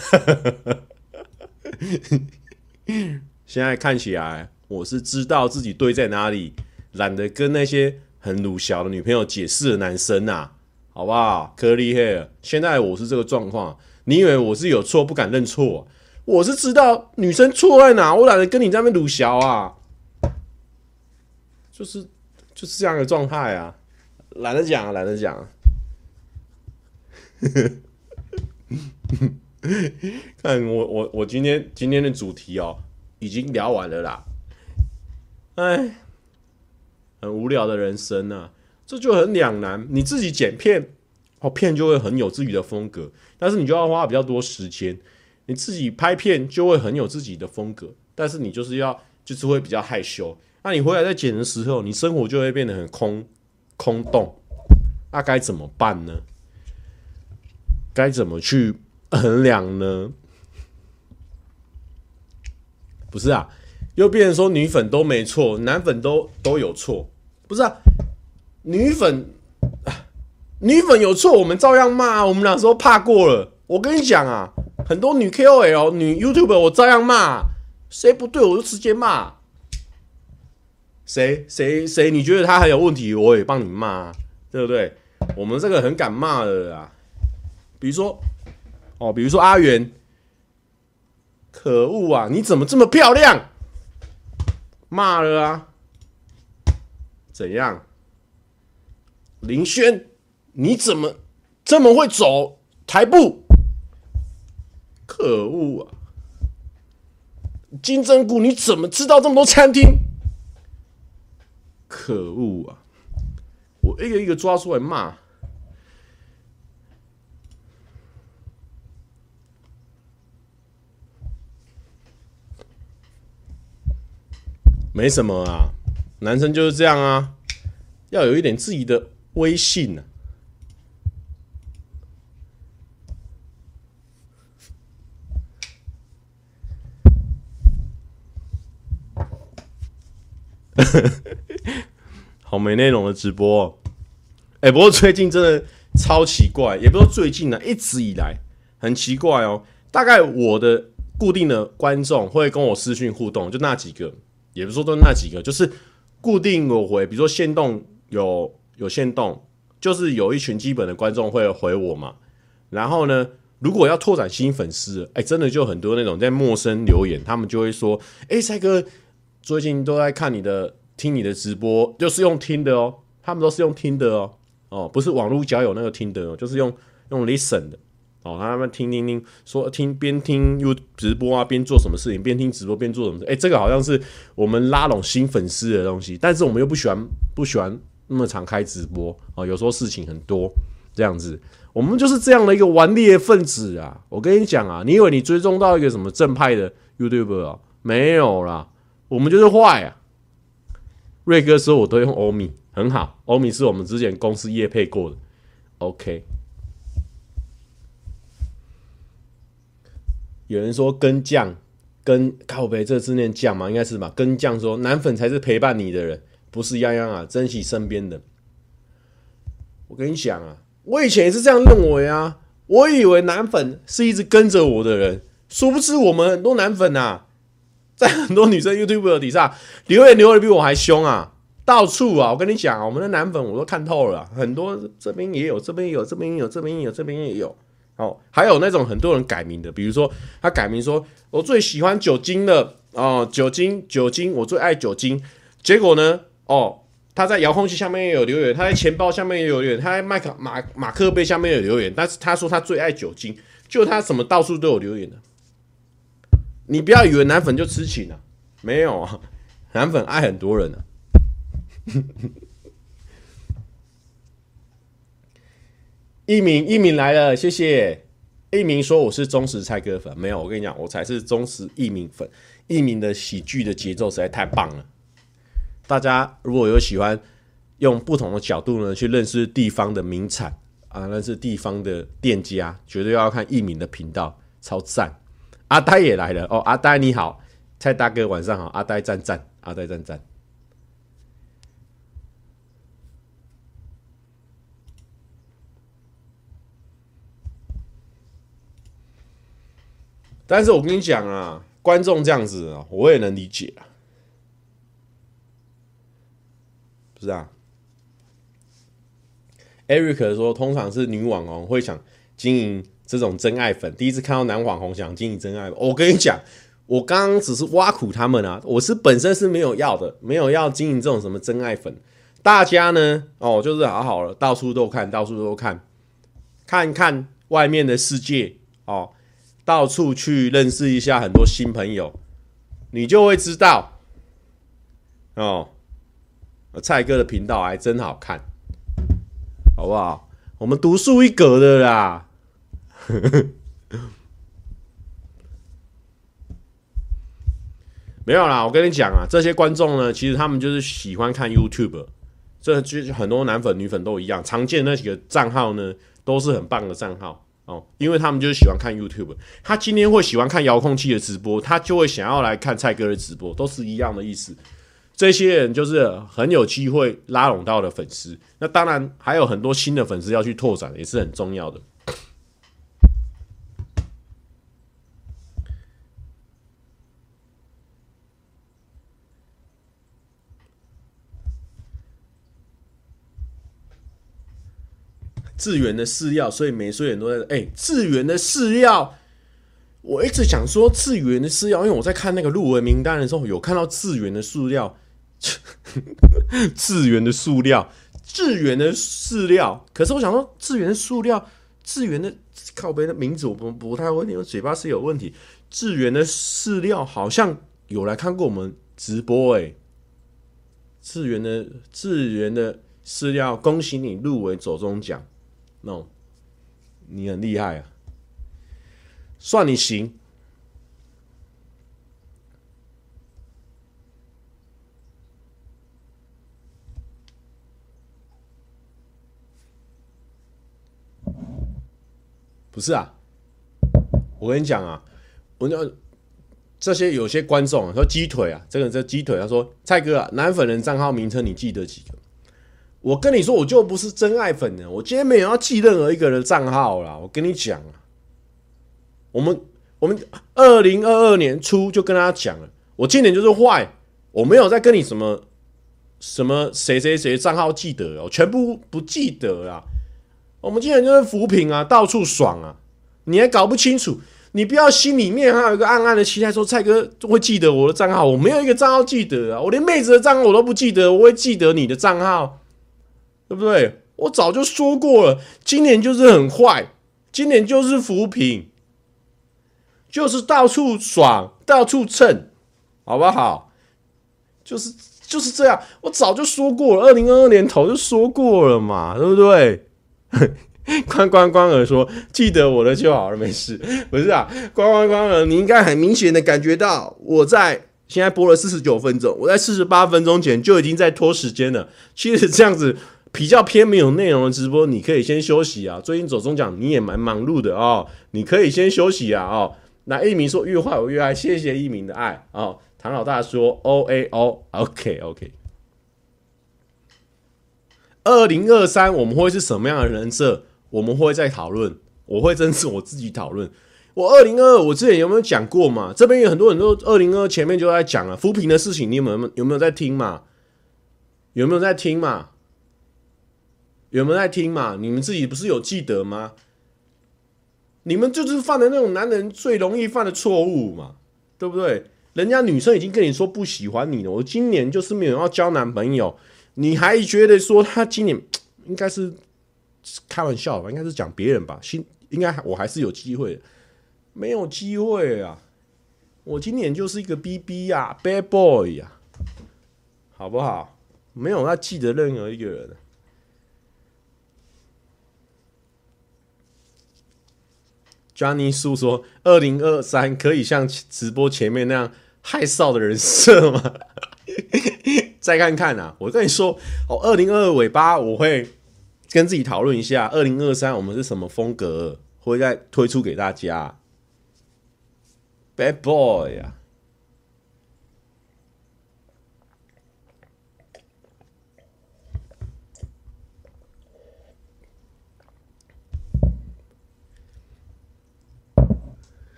现在看起来，我是知道自己对在哪里，懒得跟那些很鲁小的女朋友解释的男生呐、啊，好不好？Curly hair，现在我是这个状况，你以为我是有错不敢认错？我是知道女生错在哪，我懒得跟你在那边鲁小啊，就是就是这样的状态啊，懒得讲，懒得讲。看我我我今天今天的主题哦，已经聊完了啦。哎，很无聊的人生啊，这就很两难。你自己剪片哦，片就会很有自己的风格，但是你就要花比较多时间。你自己拍片就会很有自己的风格，但是你就是要就是会比较害羞。那你回来再剪的时候，你生活就会变得很空空洞。那该怎么办呢？该怎么去？衡量呢？不是啊，又变成说女粉都没错，男粉都都有错，不是啊？女粉，女粉有错，我们照样骂，我们那时候怕过了。我跟你讲啊，很多女 KOL、女 YouTube，我照样骂，谁不对我就直接骂。谁谁谁，你觉得他还有问题，我也帮你骂，对不对？我们这个很敢骂的啊，比如说。哦，比如说阿元，可恶啊！你怎么这么漂亮？骂了啊？怎样？林轩，你怎么这么会走台步？可恶啊！金针菇，你怎么知道这么多餐厅？可恶啊！我一个一个抓出来骂。没什么啊，男生就是这样啊，要有一点自己的威信呢、啊。好没内容的直播、哦，哎、不过最近真的超奇怪，也不说最近呢、啊，一直以来很奇怪哦。大概我的固定的观众会跟我私讯互动，就那几个。也不是说都那几个，就是固定我回，比如说限动有有限动，就是有一群基本的观众会回我嘛。然后呢，如果要拓展新粉丝，哎、真的就很多那种在陌生留言，他们就会说：“哎、帅，哥最近都在看你的、听你的直播，就是用听的哦，他们都是用听的哦，哦，不是网络交友那个听的哦，就是用用 listen 的。”哦，他们听听听，说听边听又直播啊，边做什么事情，边听直播边做什么事。哎，这个好像是我们拉拢新粉丝的东西，但是我们又不喜欢不喜欢那么常开直播啊，有时候事情很多这样子，我们就是这样的一个顽劣分子啊！我跟你讲啊，你以为你追踪到一个什么正派的 YouTuber 啊？没有啦，我们就是坏啊！瑞哥说我都用欧米，很好，欧米是我们之前公司业配过的，OK。有人说跟酱跟靠北这字念酱嘛，应该是吧？跟酱说男粉才是陪伴你的人，不是泱泱啊，珍惜身边的。我跟你讲啊，我以前也是这样认为啊，我以为男粉是一直跟着我的人，殊不知我们很多男粉啊，在很多女生 YouTube 底下留言留的比我还凶啊，到处啊，我跟你讲啊，我们的男粉我都看透了，很多这边也有，这边也有，这边也有，这边也有，这边也有。哦，还有那种很多人改名的，比如说他改名说，我最喜欢酒精的哦，酒精酒精，我最爱酒精。结果呢，哦，他在遥控器下面也有留言，他在钱包下面也有留言，他在麦克马马克杯下面也有留言，但是他说他最爱酒精，就他什么到处都有留言的。你不要以为男粉就痴情啊，没有啊，男粉爱很多人啊。一鸣一鸣来了，谢谢。一鸣说我是忠实蔡哥粉，没有，我跟你讲，我才是忠实一鸣粉。一鸣的喜剧的节奏实在太棒了。大家如果有喜欢用不同的角度呢，去认识地方的名产啊，认识地方的店家，绝对要看一鸣的频道，超赞。阿呆也来了哦，阿呆你好，蔡大哥晚上好，阿呆赞赞，阿呆赞赞。但是我跟你讲啊，观众这样子啊，我也能理解啊，不是啊？Eric 说，通常是女网红会想经营这种真爱粉，第一次看到男网红想经营真爱粉，我跟你讲，我刚刚只是挖苦他们啊，我是本身是没有要的，没有要经营这种什么真爱粉，大家呢，哦，就是好好了，到处都看到处都看，看看外面的世界哦。到处去认识一下很多新朋友，你就会知道哦。蔡哥的频道还真好看，好不好？我们独树一格的啦。没有啦，我跟你讲啊，这些观众呢，其实他们就是喜欢看 YouTube，这就很多男粉女粉都一样，常见那几个账号呢，都是很棒的账号。哦，因为他们就是喜欢看 YouTube，他今天会喜欢看遥控器的直播，他就会想要来看蔡哥的直播，都是一样的意思。这些人就是很有机会拉拢到的粉丝，那当然还有很多新的粉丝要去拓展，也是很重要的。智源的饲料，所以每岁人都在。哎、欸，智元的饲料，我一直想说智源的饲料，因为我在看那个入围名单的时候，有看到智源的饲料，智源的塑料，智源的饲料。可是我想说，智源的塑料，智源的靠北的名字我不不太会念，我嘴巴是有问题。智源的饲料好像有来看过我们直播、欸，哎，智元的智源的饲料，恭喜你入围走中奖。no，你很厉害啊，算你行。不是啊，我跟你讲啊，我那这些有些观众说鸡腿啊，这个这鸡腿，他说蔡哥啊，男粉人账号名称你记得几个？我跟你说，我就不是真爱粉的。我今天没有要记任何一个人的账号啦。我跟你讲，我们我们二零二二年初就跟他讲了，我今年就是坏，我没有在跟你什么什么谁谁谁账号记得，哦全部不记得啊。我们今年就是扶贫啊，到处爽啊，你还搞不清楚？你不要心里面还有一个暗暗的期待，说蔡哥会记得我的账号，我没有一个账号记得啊，我连妹子的账号我都不记得，我会记得你的账号？对不对？我早就说过了，今年就是很坏，今年就是扶贫，就是到处爽，到处蹭，好不好？就是就是这样，我早就说过了，二零二二年头就说过了嘛，对不对？关关关儿说：“记得我的就好了，没事。”不是啊，关关关儿，你应该很明显的感觉到，我在现在播了四十九分钟，我在四十八分钟前就已经在拖时间了。其实这样子。比较偏没有内容的直播，你可以先休息啊。最近走中奖你也蛮忙碌的哦，你可以先休息啊。哦，那一鸣说越坏我越爱，谢谢一鸣的爱哦。唐老大说 O A O，OK OK。二零二三我们会是什么样的人设？我们会再讨论，我会真是我自己讨论。我二零二二我之前有没有讲过嘛？这边有很多人都二零二二前面就在讲了扶贫的事情，你有没有有没有在听嘛？有没有在听嘛？有没有在听嘛？你们自己不是有记得吗？你们就是犯的那种男人最容易犯的错误嘛，对不对？人家女生已经跟你说不喜欢你了，我今年就是没有要交男朋友，你还觉得说他今年应该是开玩笑吧？应该是讲别人吧？心应该我还是有机会的，没有机会啊！我今年就是一个 BB 呀，Bad Boy 呀，好不好？没有要记得任何一个人。Johnny 叔说：“二零二三可以像直播前面那样害臊的人设吗？” 再看看啊！我跟你说哦，二零二二尾巴我会跟自己讨论一下，二零二三我们是什么风格，会再推出给大家。Bad boy 呀！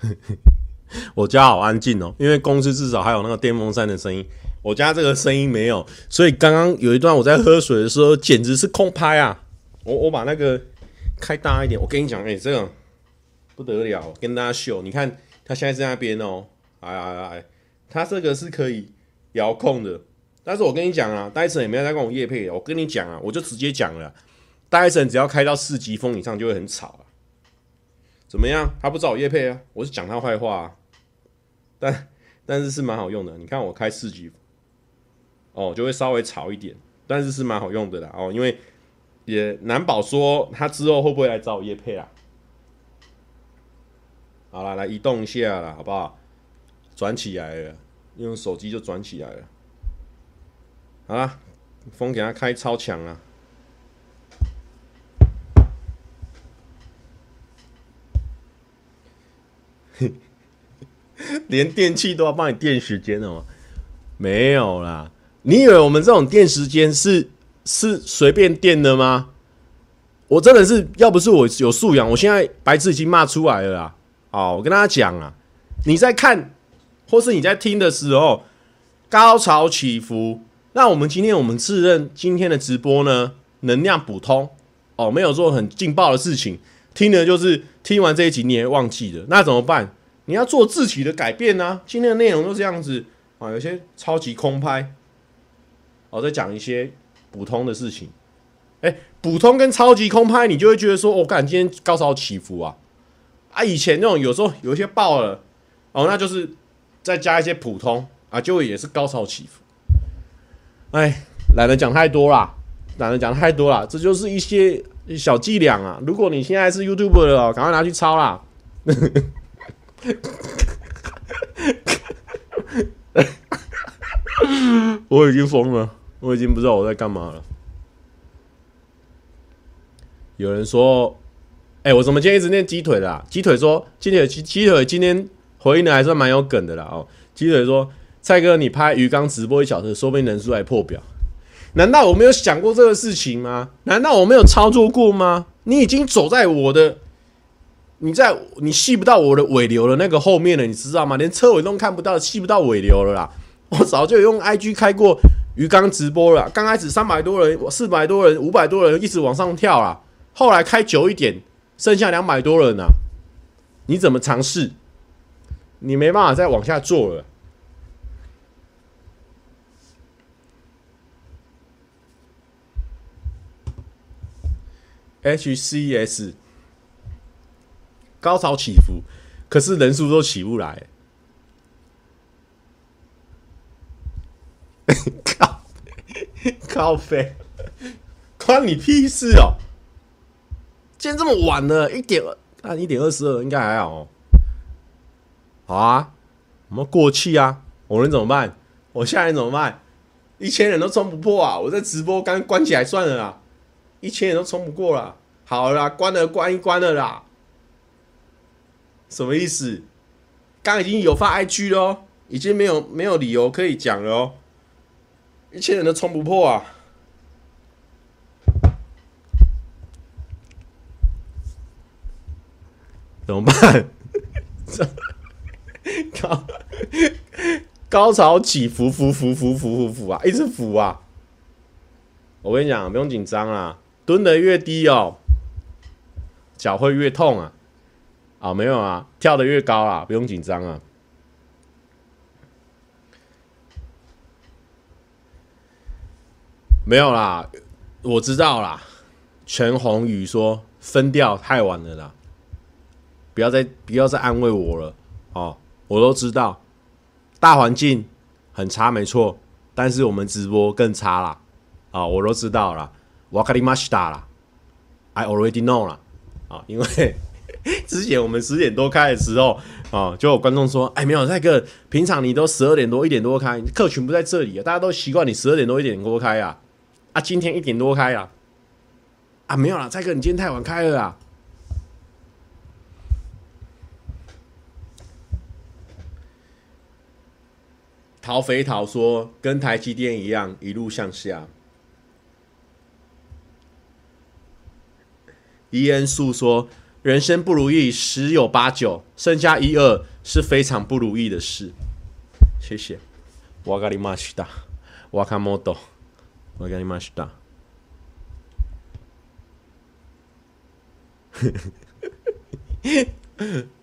我家好安静哦，因为公司至少还有那个电风扇的声音。我家这个声音没有，所以刚刚有一段我在喝水的时候，简直是空拍啊！我我把那个开大一点，我跟你讲，哎，这个不得了，跟大家秀。你看，它现在在那边哦，哎哎哎，它这个是可以遥控的。但是我跟你讲啊，戴森也没有在跟我业配，我跟你讲啊，我就直接讲了，戴森只要开到四级风以上就会很吵啊。怎么样？他不找我业配啊？我是讲他坏话啊。但但是是蛮好用的。你看我开四级，哦，就会稍微吵一点，但是是蛮好用的啦。哦，因为也难保说他之后会不会来找我业配啊。好了，来移动一下了，好不好？转起来了，用手机就转起来了。好了，风给他开超强啊！连电器都要帮你垫时间了吗？没有啦，你以为我们这种垫时间是是随便垫的吗？我真的是，要不是我有素养，我现在白痴已经骂出来了啦。哦，我跟大家讲啊，你在看或是你在听的时候，高潮起伏。那我们今天我们自认今天的直播呢，能量普通哦，没有做很劲爆的事情。听的就是听完这一集你也忘记了，那怎么办？你要做自己的改变呢、今天的内容都是这样子啊，有些超级空拍，我再讲一些普通的事情。哎、普，通跟超级空拍，你就会觉得说，我、哦、感今天高潮起伏啊啊！以前那种有时候有一些爆了哦，那就是再加一些普通啊，就也是高潮起伏。哎，懒得讲太多啦，懒得讲太多啦，这就是一些小伎俩啊。如果你现在是 YouTuber 的哦，赶快拿去抄啦。我已经疯了，我已经不知道我在干嘛了。有人说：“哎、欸，我怎么今天一直念鸡腿的、啊？”鸡腿说：“鸡腿鸡鸡腿今天回应的还算蛮有梗的啦。”哦，鸡腿说：“蔡哥，你拍鱼缸直播一小时，说不定人数还破表。难道我没有想过这个事情吗？难道我没有操作过吗？你已经走在我的。”你在你吸不到我的尾流的那个后面了，你知道吗？连车尾都看不到，吸不到尾流了啦！我早就用 IG 开过鱼缸直播了，刚开始三百多人、四百多人、五百多人一直往上跳啊，后来开久一点，剩下两百多人呢、啊。你怎么尝试？你没办法再往下做了。HCS。高潮起伏，可是人数都起不来。靠，靠飞，关你屁事哦！今天这么晚了，一点二，一点二十二，应该还好哦。好啊，我们过气啊！我能怎么办？我现在怎么办？一千人都冲不破啊！我在直播刚关起来算了啦，一千人都冲不过了。好啦，关了，关一关了啦。什么意思？刚已经有发 IG 了，已经没有没有理由可以讲了哦，一千人都冲不破啊！怎么办？高高潮起伏，伏伏伏伏伏伏啊，一直伏啊！我跟你讲，不用紧张啊，蹲得越低哦，脚会越痛啊。啊，没有啊，跳得越高啊，不用紧张啊。没有啦，我知道啦。全红宇说分掉太晚了啦，不要再不要再安慰我了哦，我都知道，大环境很差没错，但是我们直播更差啦，啊、我都知道啦，わかりました啦，I already know 啦，啊、哦，因为之前我们十点多开的时候啊、哦，就有观众说，哎，没有那个平常你都十二点多一点多开，客群不在这里啊，大家都习惯你十二点多一点多开啊。啊，今天一点多开啊！啊，没有啦，蔡哥，你今天太晚开了啦。陶肥陶说，跟台积电一样，一路向下。 伊恩素说，人生不如意十有八九，剩下一二是非常不如意的事。谢谢。わかりました。わかもと。わかりました。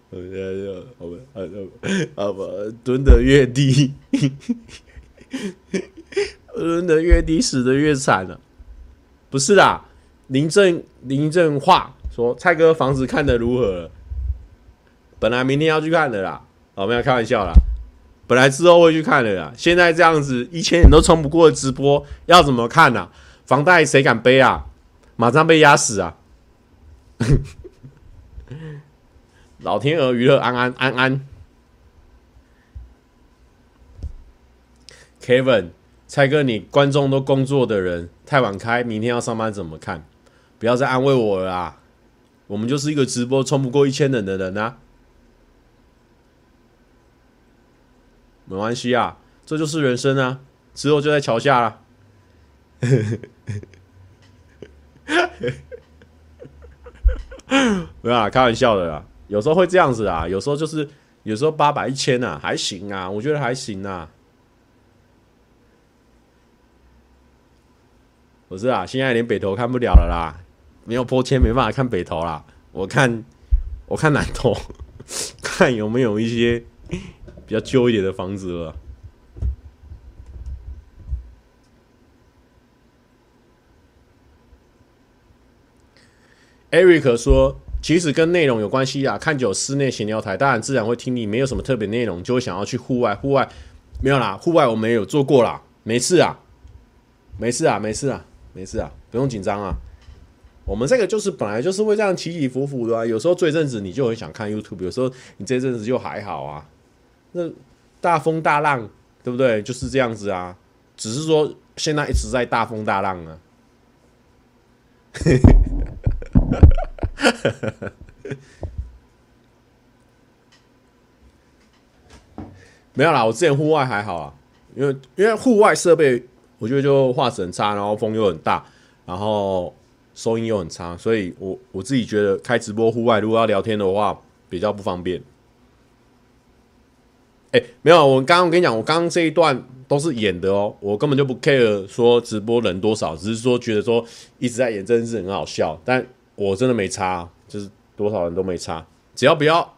我们我们好吧，蹲的越低，蹲的越低，死的越惨了。不是啦， 林正林正化说：“蔡哥房子看得如何？本来明天要去看的啦，我没有开玩笑啦。”本来之后会去看的啦，现在这样子一千人都冲不过的直播，要怎么看啊？房贷谁敢背啊？马上被压死啊！老天鹅娱乐安安安安，Kevin 蔡哥，你观众都工作的人太晚开，明天要上班怎么看？不要再安慰我了啦！我们就是一个直播冲不过一千人的人啊！没关系啊，这就是人生啊！之后就在桥下了。没有啊，开玩笑的啦。有时候会这样子啊，有时候就是有时候八百一千啊，还行啊，我觉得还行啊。不是啊，现在连北投看不了了啦，没有破千，没办法看北投啦。我看，我看南投，看有没有一些。比较旧一点的房子了。Eric 说：“其实跟内容有关系啊，看久室内闲聊台，当然自然会听你没有什么特别内容，就会想要去户外。户外没有啦，户外我们也有做过啦，没事啊，没事啊，没事啊，没事啊，不用紧张啊。我们这个就是本来就是会这样起起伏伏的啊，有时候这一阵子你就很想看 YouTube，有时候你这阵子就还好啊。”那大风大浪，对不对？就是这样子啊，只是说现在一直在大风大浪啊。没有啦，我之前户外还好啊，因为因为户外设备我觉得就画质很差，然后风又很大，然后收音又很差，所以我我自己觉得开直播户外如果要聊天的话比较不方便。哎、没有，我刚刚跟你讲，我刚刚这一段都是演的哦，我根本就不 care 说直播人多少，只是说觉得说一直在演，真的是很好笑，但我真的没差，就是多少人都没差，只要不要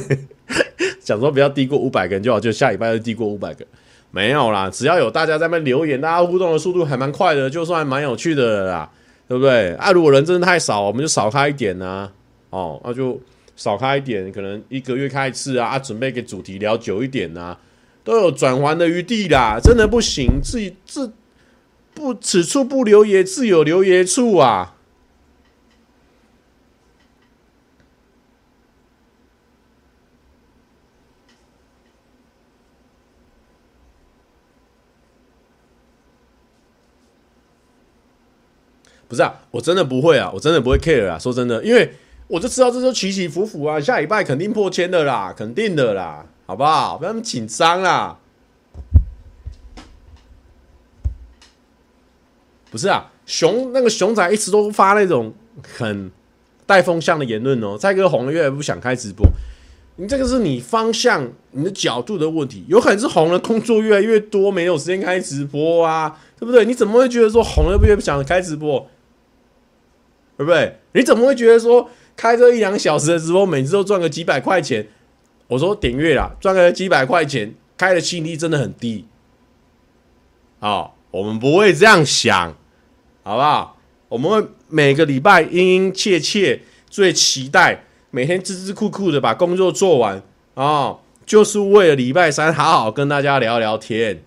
想说不要低过五百个人就好，就下礼拜就低过五百个，没有啦，只要有大家在那边留言，大家互动的速度还蛮快的，就算蛮有趣的啦，对不对？啊，如果人真的太少，我们就少开一点呐、啊，哦，那就。少开一点，可能一个月开一次啊！啊，准备给主题聊久一点啊，都有转圜的余地啦。真的不行，自己自不此处不留爷，自有留爷处啊！不是啊，我真的不会啊，我真的不会 care 啊！说真的，因为。我就知道这就起起伏伏啊，下礼拜肯定破千的啦，肯定的啦，好不好？不要那么紧张啦。不是啊，熊那个熊仔一直都发那种很带风向的言论哦。蔡哥红了，越来越不想开直播。你这个是你方向、你的角度的问题，有可能是红了，工作越来越多，没有时间开直播啊，对不对？你怎么会觉得说红了越不想开直播？对不对？你怎么会觉得说？开这一两小时的直播，每次都赚个几百块钱。我说点阅啦，赚个几百块钱，开的吸引力真的很低。好，我们不会这样想，好不好？我们会每个礼拜殷殷切切，最期待每天孜孜酷酷的把工作做完啊、哦，就是为了礼拜三好好跟大家聊聊天。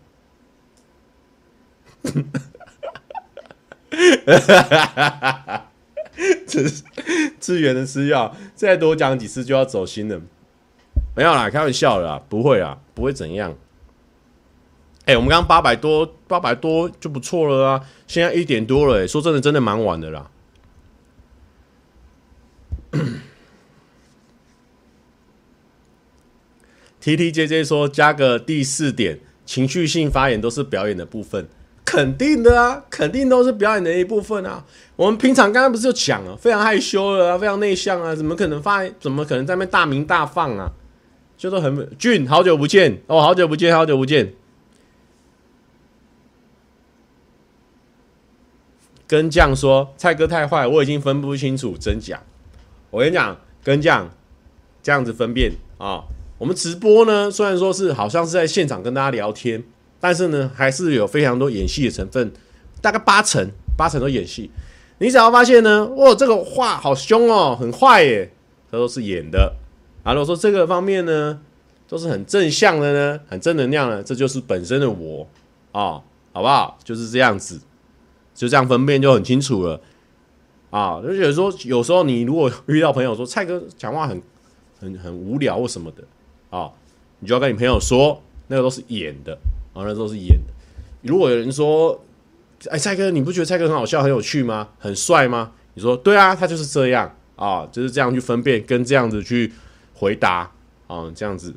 这 是资源的吃药，再多讲几次就要走心了。没有啦，开玩笑啦，不会啦，不会怎样。哎、我们刚八百多，八百多就不错了啊！现在一点多了、欸，说真的，真的蛮晚的啦。T T J J 说加个第四点，情绪性发言都是表演的部分，肯定的啊，肯定都是表演的一部分啊。我们平常刚刚不是就讲了，非常害羞了啊，非常内向啊，怎么可能发？怎么可能在那大鸣大放啊？就说很俊，好久不见哦，好久不见，好久不见。跟酱说：“蔡哥太坏，我已经分不清楚真假。”我跟你讲，跟酱这样子分辨啊。我们直播呢，虽然说是好像是在现场跟大家聊天，但是呢，还是有非常多演戏的成分，大概八成八成都演戏。你只要发现呢，哇，这个话好凶哦，很坏耶，这都是演的。啊，如果说这个方面呢，都是很正向的呢，很正能量的，这就是本身的我啊，好不好？就是这样子。就这样分辨就很清楚了啊！就觉得说，有时候你如果遇到朋友说蔡哥讲话很很很无聊或什么的啊，你就要跟你朋友说，那个都是演的啊，那都是演的。如果有人说，哎，蔡哥，你不觉得蔡哥很好笑、很有趣吗？很帅吗？你说对啊，他就是这样啊，就是这样去分辨，跟这样子去回答啊，这样子。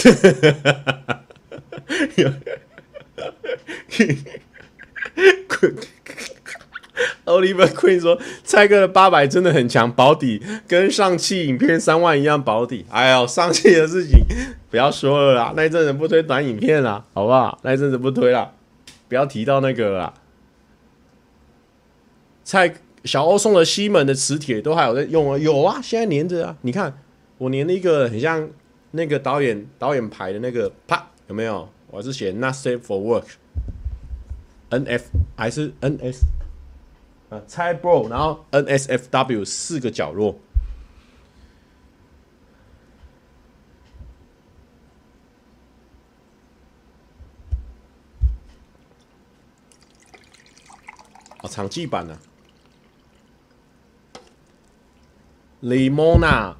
哈哈哈哈哈！哈哈哈哈哈！Oliver Queen 说：“蔡哥的八百真的很强，保底跟上期影片三万一样保底。”哎呦，上期的事情不要说了啦，那一阵子不推短影片啦，好不好？那一阵子不推了，不要提到那个了。蔡小欧送了西门的磁铁都还有在用啊，有啊，现在粘着啊。你看我粘了一个很像。那个导演导演牌的那个啪有没有？我是写 Not safe for work，N F 还是 N S 啊？猜 bro，然后 N S F W 四个角落。哦，场记版的、啊。Limona。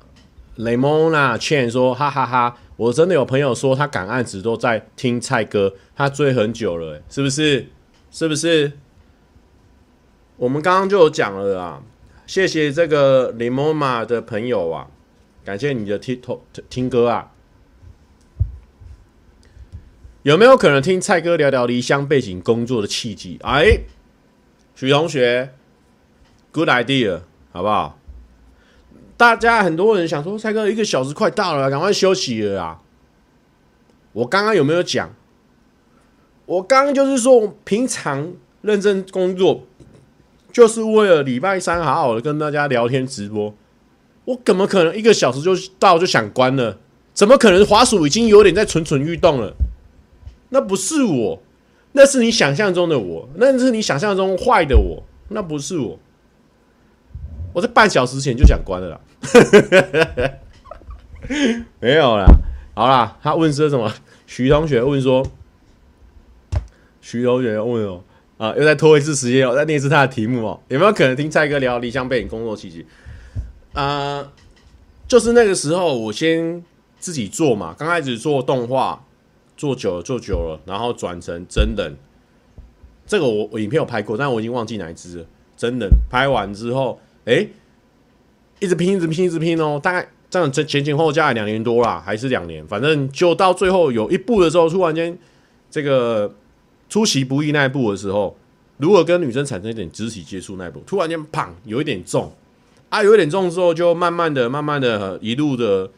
雷蒙娜倩说：“哈哈哈，我真的有朋友说他赶案子都在听蔡哥，他追很久了，是不是？是不是？我们刚刚就有讲了啊，谢谢这个雷蒙娜的朋友啊，感谢你的听听歌啊，有没有可能听蔡哥聊聊离乡背景工作的契机？哎，许同学，good idea，好不好？”大家很多人想说，蔡哥一个小时快到了，赶快休息了啊！我刚刚有没有讲？我刚刚就是说，我平常认真工作，就是为了礼拜三好好的跟大家聊天直播。我怎么可能一个小时就到就想关了？怎么可能滑鼠已经有点在蠢蠢欲动了？那不是我，那是你想象中的我，那是你想象中坏的我，那不是我。我在半小时前就想关了啦。没有啦，好啦，他问说什么？徐同学问说，徐同学问哦，啊，又再拖一次时间哦，再念一次他的题目哦，有没有可能听蔡哥聊理想背景工作契机？啊，就是那个时候我先自己做嘛，刚开始做动画，做久了做久了，然后转成真人。这个我我影片有拍过，但我已经忘记哪一支了。真人拍完之后，哎、一直拼，一直拼，一直拼哦！大概这样前前后后加了两年多啦，还是两年，反正就到最后有一步的时候，突然间这个出其不意那一步的时候，如果跟女生产生一点肢体接触那一步，突然间砰，有一点重，啊，有一点重之后，就慢慢的、慢慢的、一路的，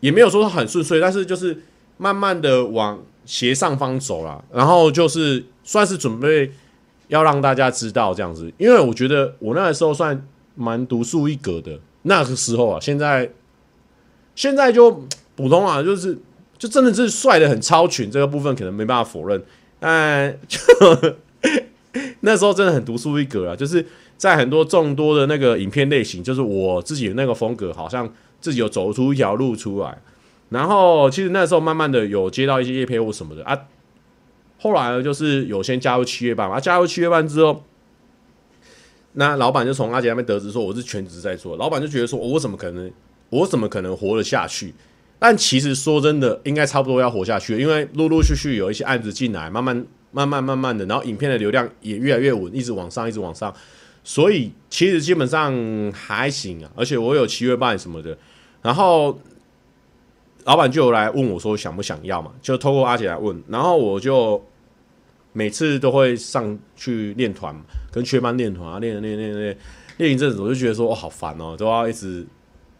也没有说很顺遂，但是就是慢慢的往斜上方走了。然后就是算是准备要让大家知道这样子，因为我觉得我那个时候算蛮独树一格的。那个时候啊，现在现在就普通啊，就是就真的是帅的很超群，这个部分可能没办法否认。但就那时候真的很独树一格啊，就是在很多众多的那个影片类型，就是我自己的那个风格，好像自己有走出一条路出来。然后其实那时候慢慢的有接到一些业配或什么的啊。后来呢，就是有先加入七月半嘛，加入七月半之后。那老板就从阿杰那边得知说我是全职在做，老板就觉得说我怎么可能，我怎么可能活得下去？但其实说真的，应该差不多要活下去，因为陆陆续续有一些案子进来，慢慢慢慢慢慢的，然后影片的流量也越来越稳，一直往上，一直往上，所以其实基本上还行啊。而且我有七月半什么的，然后老板就来问我说想不想要嘛，就透过阿杰来问，然后我就。每次都会上去练团，跟雀斑练团啊，练练练练练，一阵子，我就觉得说，哦，好烦哦，都要一直，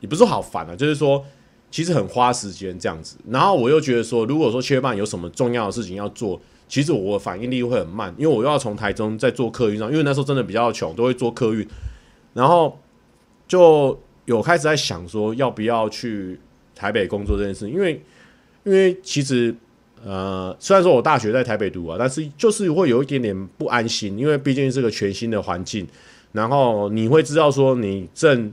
也不是说好烦啊，就是说，其实很花时间这样子。然后我又觉得说，如果说雀斑有什么重要的事情要做，其实我反应力会很慢，因为我又要从台中再坐客运上，因为那时候真的比较穷，都会坐客运。然后就有开始在想说，要不要去台北工作这件事，因为因为其实。呃，虽然说我大学在台北读啊，但是就是会有一点点不安心，因为毕竟是个全新的环境。然后你会知道说，你正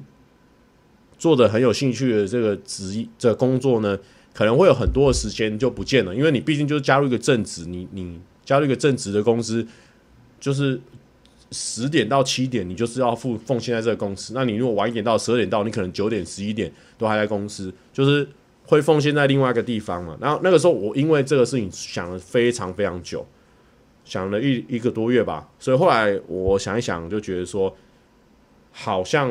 做的很有兴趣的这个职业这个工作呢，可能会有很多的时间就不见了，因为你毕竟就是加入一个正职，你你加入一个正职的公司，就是十点到七点，你就是要付奉献在这个公司。那你如果晚一点到十二点到，你可能九点十一点都还在公司，就是。会奉献在另外一个地方嘛？然后那个时候，我因为这个事情想了非常非常久，想了一一个多月吧。所以后来我想一想，就觉得说，好像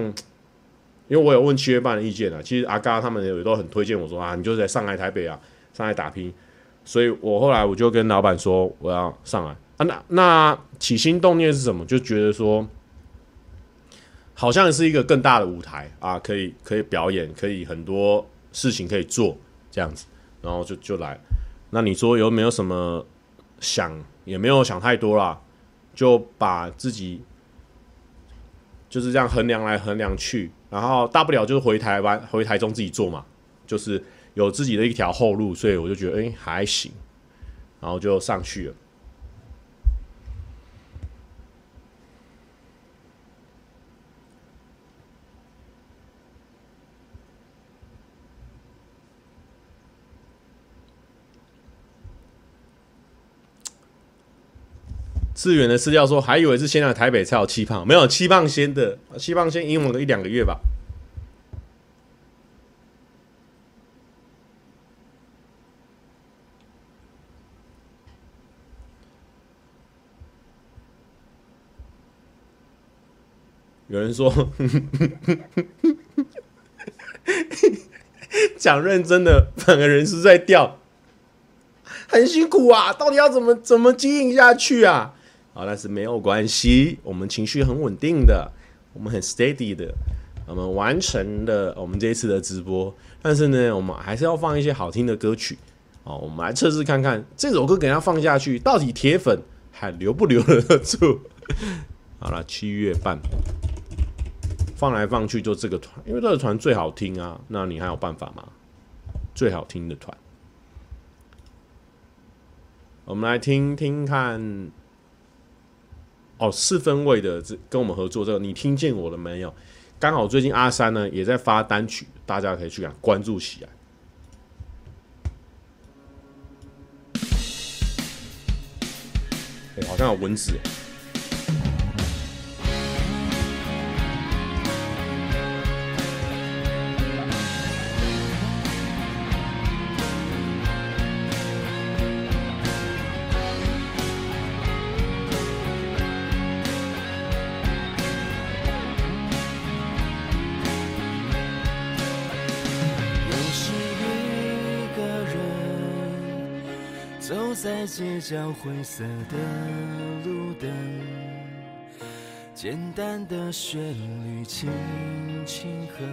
因为我有问七月半的意见啊，其实阿嘎他们也都很推荐我说啊，你就在上海、台北啊，上海打拼。所以我后来我就跟老板说，我要上来啊。那那起心动念是什么？就觉得说，好像是一个更大的舞台啊，可以可以表演，可以很多。事情可以做这样子，然后就就来。那你说有没有什么想？也没有想太多啦，就把自己就是这样衡量来衡量去，然后大不了就是回台湾、回台中自己做嘛，就是有自己的一条后路，所以我就觉得哎、还行，然后就上去了。志远的私教说，还以为是先来台北才有气胖，没有气胖先的，气胖先赢我个一两个月吧。有人说，讲认真的，反而人是在掉，很辛苦啊！到底要怎么怎么经营下去啊？好，但是没有关系，我们情绪很稳定的，我们很 steady 的，我们完成了我们这一次的直播。但是呢，我们还是要放一些好听的歌曲，好，我们来测试看看这首歌给它放下去，到底铁粉还留不留得住？好了，七月半，放来放去就这个团，因为这个团最好听啊，那你还有办法吗？最好听的团，我们来听听看。哦，四分位的这跟我们合作这个，你听见我了没有？刚好最近阿三呢也在发单曲，大家可以去看关注起来。哎，好像有蚊子。街角灰色的路灯，简单的旋律轻轻和，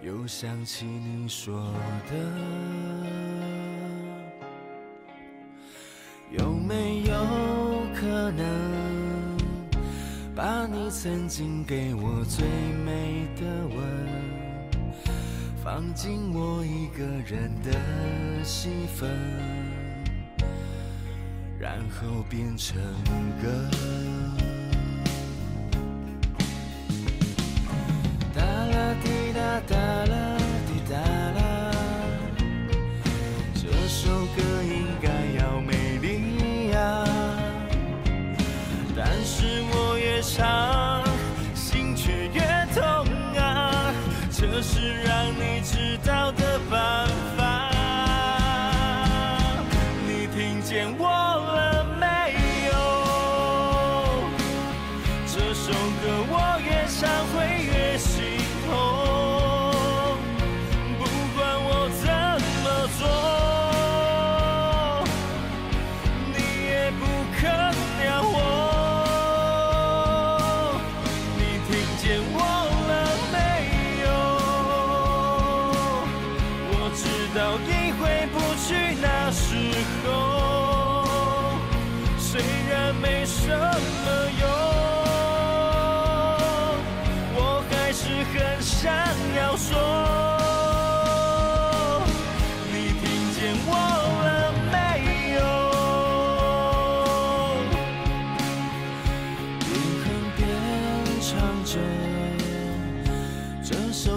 又想起你说的，有没有可能把你曾经给我最美的吻，放进我一个人的戏份，然后变成歌。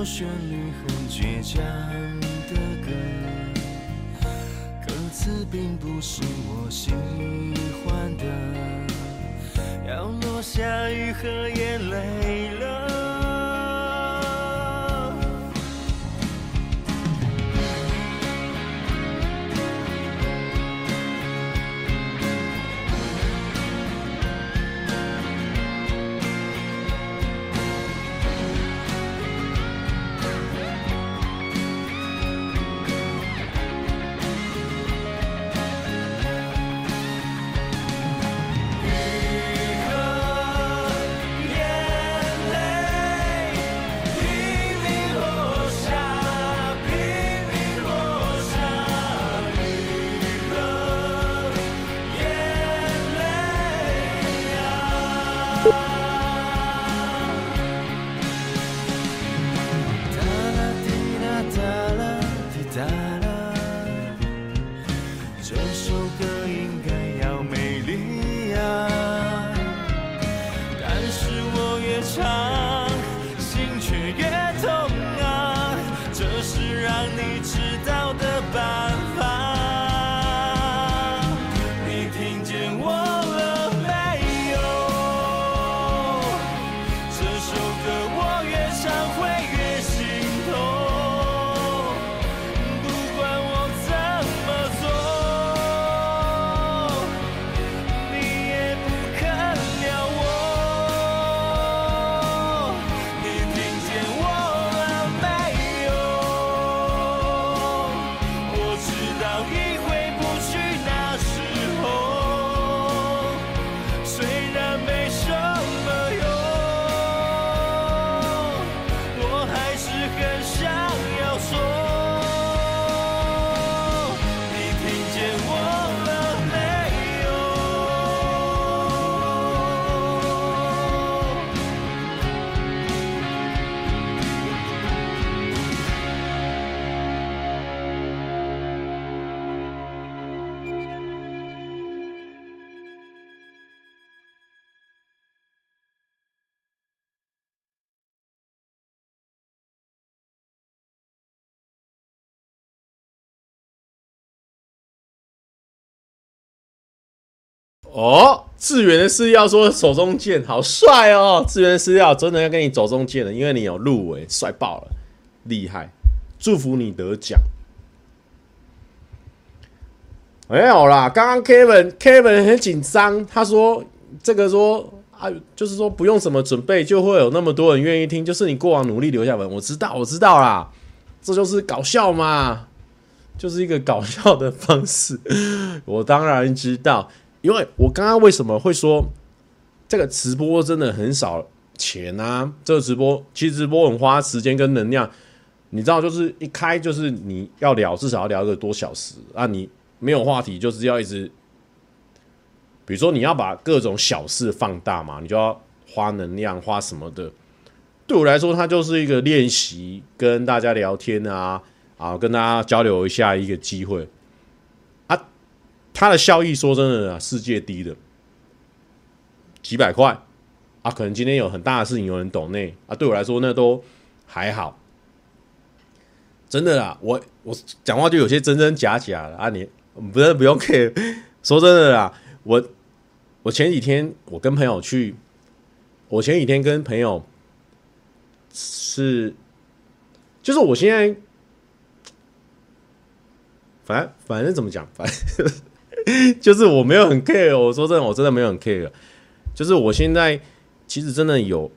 旋律很倔强的歌，歌词并不是我喜欢的，要落下雨和眼泪了。哦，志远的私钥说手中剑好帅哦！志远的私钥真的要跟你走中剑了，因为你有入围，帅爆了，厉害！祝福你得奖。没有啦，刚刚 Kevin Kevin 很紧张，他说这个说啊，就是说不用什么准备就会有那么多人愿意听，就是你过往努力留下文，我知道我知道啦，这就是搞笑嘛，就是一个搞笑的方式，我当然知道。因为我刚刚为什么会说这个直播真的很少钱啊！这个直播其实直播很花时间跟能量，你知道，就是一开就是你要聊，至少要聊一个多小时啊！你没有话题，就是要一直，比如说你要把各种小事放大嘛，你就要花能量，花什么的。对我来说，它就是一个练习，跟大家聊天啊，啊，跟大家交流一下一个机会。它的效益，说真的啊，世界低的。几百块。啊，可能今天有很大的事情，有人懂内。啊，对我来说那都还好，真的啦，我我讲话就有些真真假假的啊，你不是不用 care，说真的啦，我我前几天我跟朋友去，我前几天跟朋友是，就是我现在，反正反正怎么讲，反正 就是我没有很 care，我说真的，我真的没有很 care。就是我现在其实真的有，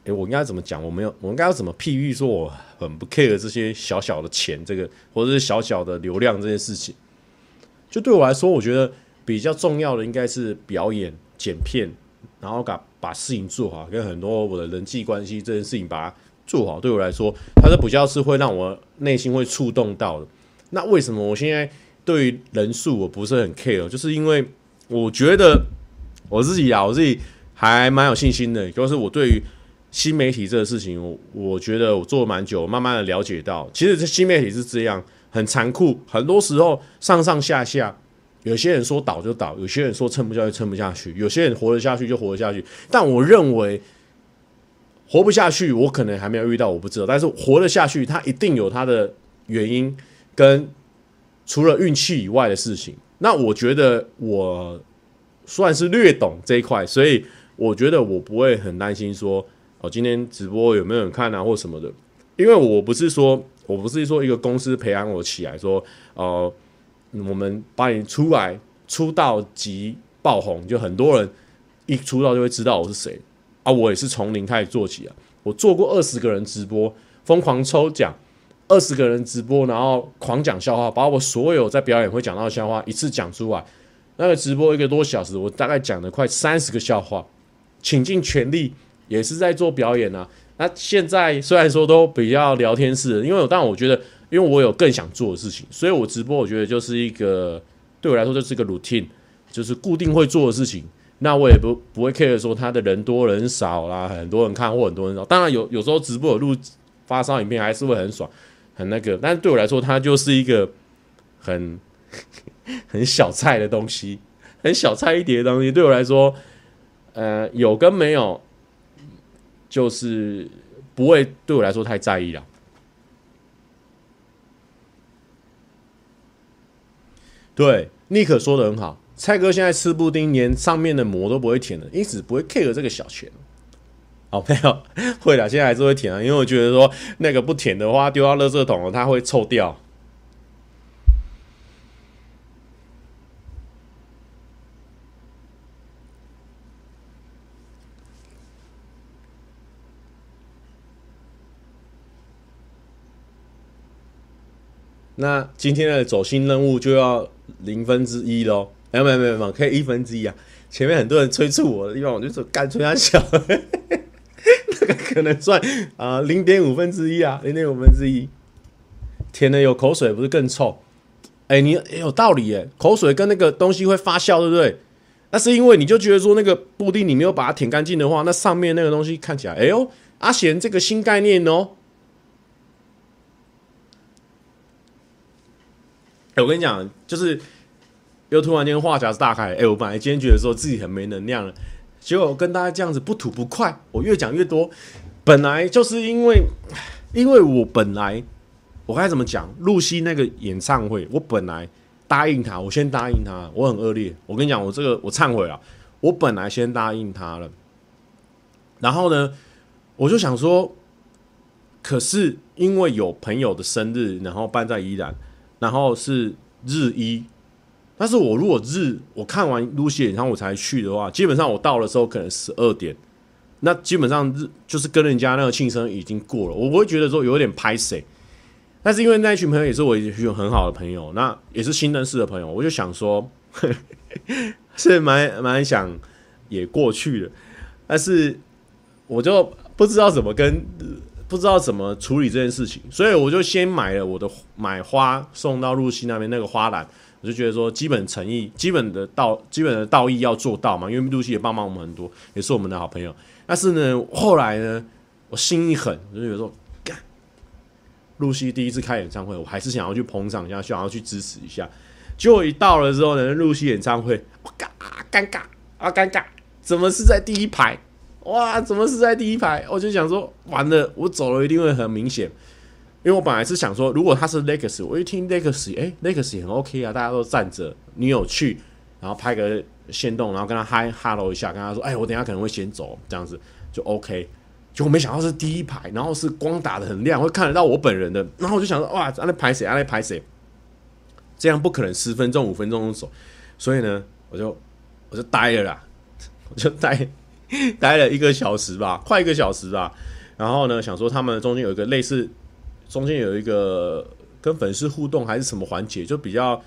哎、欸，我应该怎么讲？我没有，我应该要怎么譬喻说我很不 care 这些小小的钱，这个或者是小小的流量这件事情。就对我来说，我觉得比较重要的应该是表演、剪片，然后把把事情做好，跟很多我的人际关系这件事情把它做好。对我来说，它是比较是会让我内心会触动到的。那为什么我现在对于人数我不是很 care？就是因为我觉得。我自己啊，我自己还蛮有信心的。就是我对于新媒体这个事情，我我觉得我做蛮久，慢慢的了解到，其实这新媒体是这样，很残酷。很多时候上上下下，有些人说倒就倒，有些人说撑不下去撑不下去，有些人活得下去就活得下去。但我认为活不下去，我可能还没有遇到，我不知道。但是活得下去，它一定有它的原因，跟除了运气以外的事情。那我觉得我。算是略懂这一块，所以我觉得我不会很担心说哦，今天直播有没有人看啊，或什么的。因为我不是说，我不是说一个公司培养我起来说，哦、呃，我们把你出来出道即爆红，就很多人一出道就会知道我是谁啊。我也是从零开始做起啊。我做过二十个人直播，疯狂抽奖，二十个人直播，然后狂讲笑话，把我所有在表演会讲到的笑话一次讲出来。那个直播一个多小时，我大概讲了快三十个笑话，倾尽全力也是在做表演啊。那现在虽然说都比较聊天式，因为我当然我觉得，因为我有更想做的事情，所以我直播我觉得就是一个对我来说就是一个 routine，就是固定会做的事情。那我也不不会 care 说他的人多人少啦，很多人看或很多人少。当然有有时候直播有录发烧影片还是会很爽，很那个。但是对我来说，它就是一个很。很小菜的东西，很小菜一碟的东西，对我来说，呃，有跟没有，就是不会对我来说太在意了。对，尼克说的很好，蔡哥现在吃布丁，连上面的膜都不会舔了，因此不会 care 这个小钱。好朋友会了，现在还是会舔啊，因为我觉得说那个不舔的话，丢到垃圾桶了，它会臭掉。那今天的走心任务就要零分之一喽？没有没有没有，可以一分之一啊！前面很多人催促我的地方，我就说干脆他小，那个可能算啊零点五分之一啊，零点五分之一。舔的有口水不是更臭？哎、你、欸、有道理耶，口水跟那个东西会发酵，对不对？那是因为你就觉得说那个布丁你没有把它舔干净的话，那上面那个东西看起来，哎呦，阿贤这个新概念哦。哎、我跟你讲，就是又突然间话匣子大开。哎、我本来今天觉得说自己很没能量了，结果跟大家这样子不吐不快，我越讲越多。本来就是因为，因为我本来我该怎么讲？露西那个演唱会，我本来答应他，我先答应他，我很恶劣。我跟你讲，我这个我忏悔了，我本来先答应他了。然后呢，我就想说，可是因为有朋友的生日，然后办在宜兰。然后是日一，但是我如果日我看完露西演唱我才去的话，基本上我到的时候可能十二点，那基本上日就是跟人家那个庆生已经过了，我不会觉得说有点拍谁。但是因为那一群朋友也是我一群很好的朋友，那也是新认识的朋友，我就想说，呵 呵是蛮蛮想也过去的，但是我就不知道怎么跟不知道怎么处理这件事情，所以我就先买了我的买花送到露西那边那个花篮，我就觉得说基本诚意、基本的道、基本的道义要做到嘛，因为露西也帮忙我们很多，也是我们的好朋友。但是呢，后来呢，我心一狠，我就觉得说，干，露西第一次开演唱会，我还是想要去捧场一下，想要去支持一下。结果一到了之后呢，露西演唱会，我尬啊，尴尬啊，尴尬！怎么是在第一排？哇，怎么是在第一排？我就想说，完了，我走了一定会很明显。因为我本来是想说，如果他是 Legacy，我一听 Legacy，哎，Legacy 很 OK 啊，大家都站着，你有去，然后拍个限动，然后跟他嗨 Hello 一下，跟他说，哎，我等下可能会先走，这样子就 OK。结果没想到是第一排，然后是光打的很亮，会看得到我本人的，然后我就想说，哇，在那拍谁？在排谁？这样不可能十分钟、五分钟走，所以呢，我就我就呆了啦，我就呆呆了一个小时吧，快一个小时吧。然后呢，想说他们中间有一个类似，中间有一个跟粉丝互动还是什么环节，就比较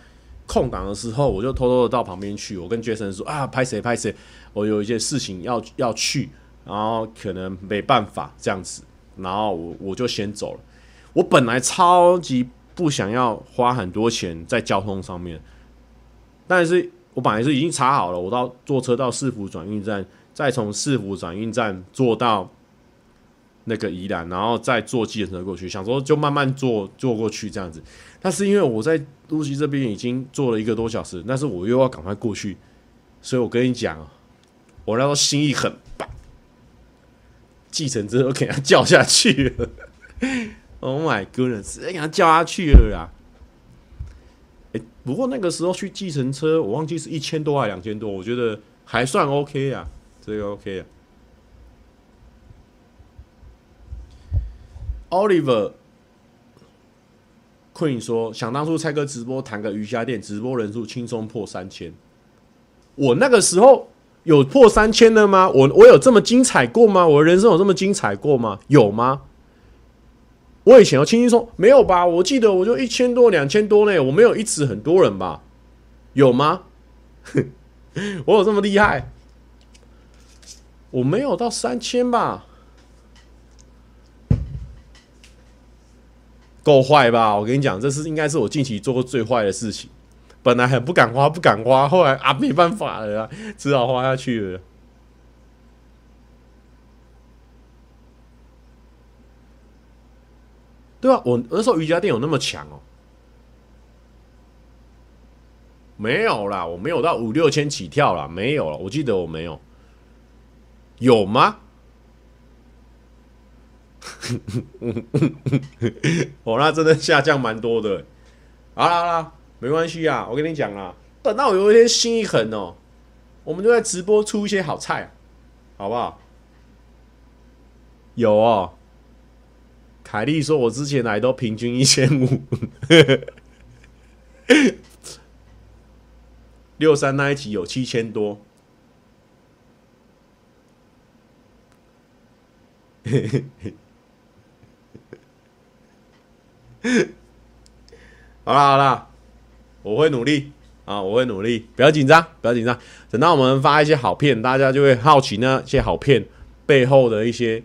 空档的时候，我就偷偷的到旁边去，我跟杰森说啊，拍谁拍谁，我有一件事情要要去，然后可能没办法这样子，然后我我就先走了。我本来超级。不想要花很多钱在交通上面，但是我本来是已经查好了，我到坐车到市府转运站，再从市府转运站坐到那个宜兰，然后再坐计程车过去，想说就慢慢坐坐过去这样子。但是因为我在露西这边已经坐了一个多小时，但是我又要赶快过去，所以我跟你讲，我那时候心一狠，计程车都给他叫下去了。Oh my goodness！直接给他叫下去了啦。哎，不过那个时候去计程车，我忘记是一千多还两千多，我觉得还算 OK 啊，这个 OK 啊。Oliver Queen 说：“想当初蔡哥直播谈个瑜伽垫，直播人数轻松破三千。我那个时候有破三千的吗？我我有这么精彩过吗？我人生有这么精彩过吗？有吗？”我以前有轻轻松，没有吧？我记得我就一千多、两千多呢，我没有一直很多人吧？有吗？我有这么厉害？我没有到三千吧？够坏吧？我跟你讲，这是应该是我近期做过最坏的事情。本来很不敢花，不敢花，后来啊，没办法了，只好花下去了。对啊，我那时候瑜伽垫有那么强哦？没有啦，我没有到五六千起跳啦，没有了。我记得我没有，有吗？哦，那真的下降蛮多的。好啦好啦，没关系啊，我跟你讲啦，等到我有一天心一狠哦，我们就在直播出一些好菜，好不好？有哦。凯莉说：“我之前来都平均一千五，六三那一集有七千多。” 好啦好啦，我会努力啊，我会努力，不要紧张，不要紧张。等到我们发一些好片，大家就会好奇那些好片背后的一些。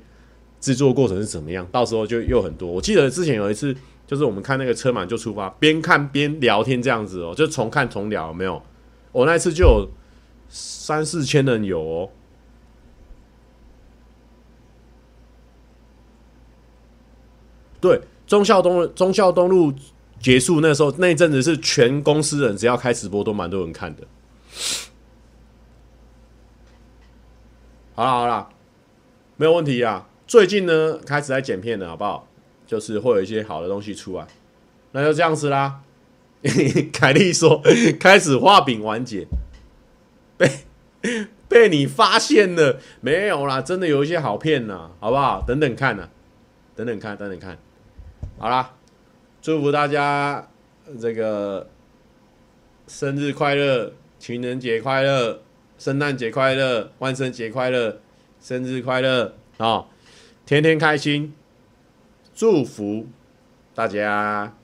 制作过程是怎么样？到时候就又很多。我记得之前有一次，就是我们看那个车满就出发，边看边聊天这样子哦，就重看重聊，有没有？我那次就有三四千人有哦。对，忠孝东忠孝东路结束那时候那一阵子是全公司人只要开直播都蛮多人看的。好了好了，没有问题啊。最近呢，开始在剪片了，好不好？就是会有一些好的东西出来，那就这样子啦。凯莉说，开始画饼完结，被被你发现了没有啦？真的有一些好片呢，好不好？等等看呢，等等看，等等看。好啦，祝福大家这个生日快乐，情人节快乐，圣诞节快乐，万圣节快乐，生日快乐啊！天天开心，祝福大家。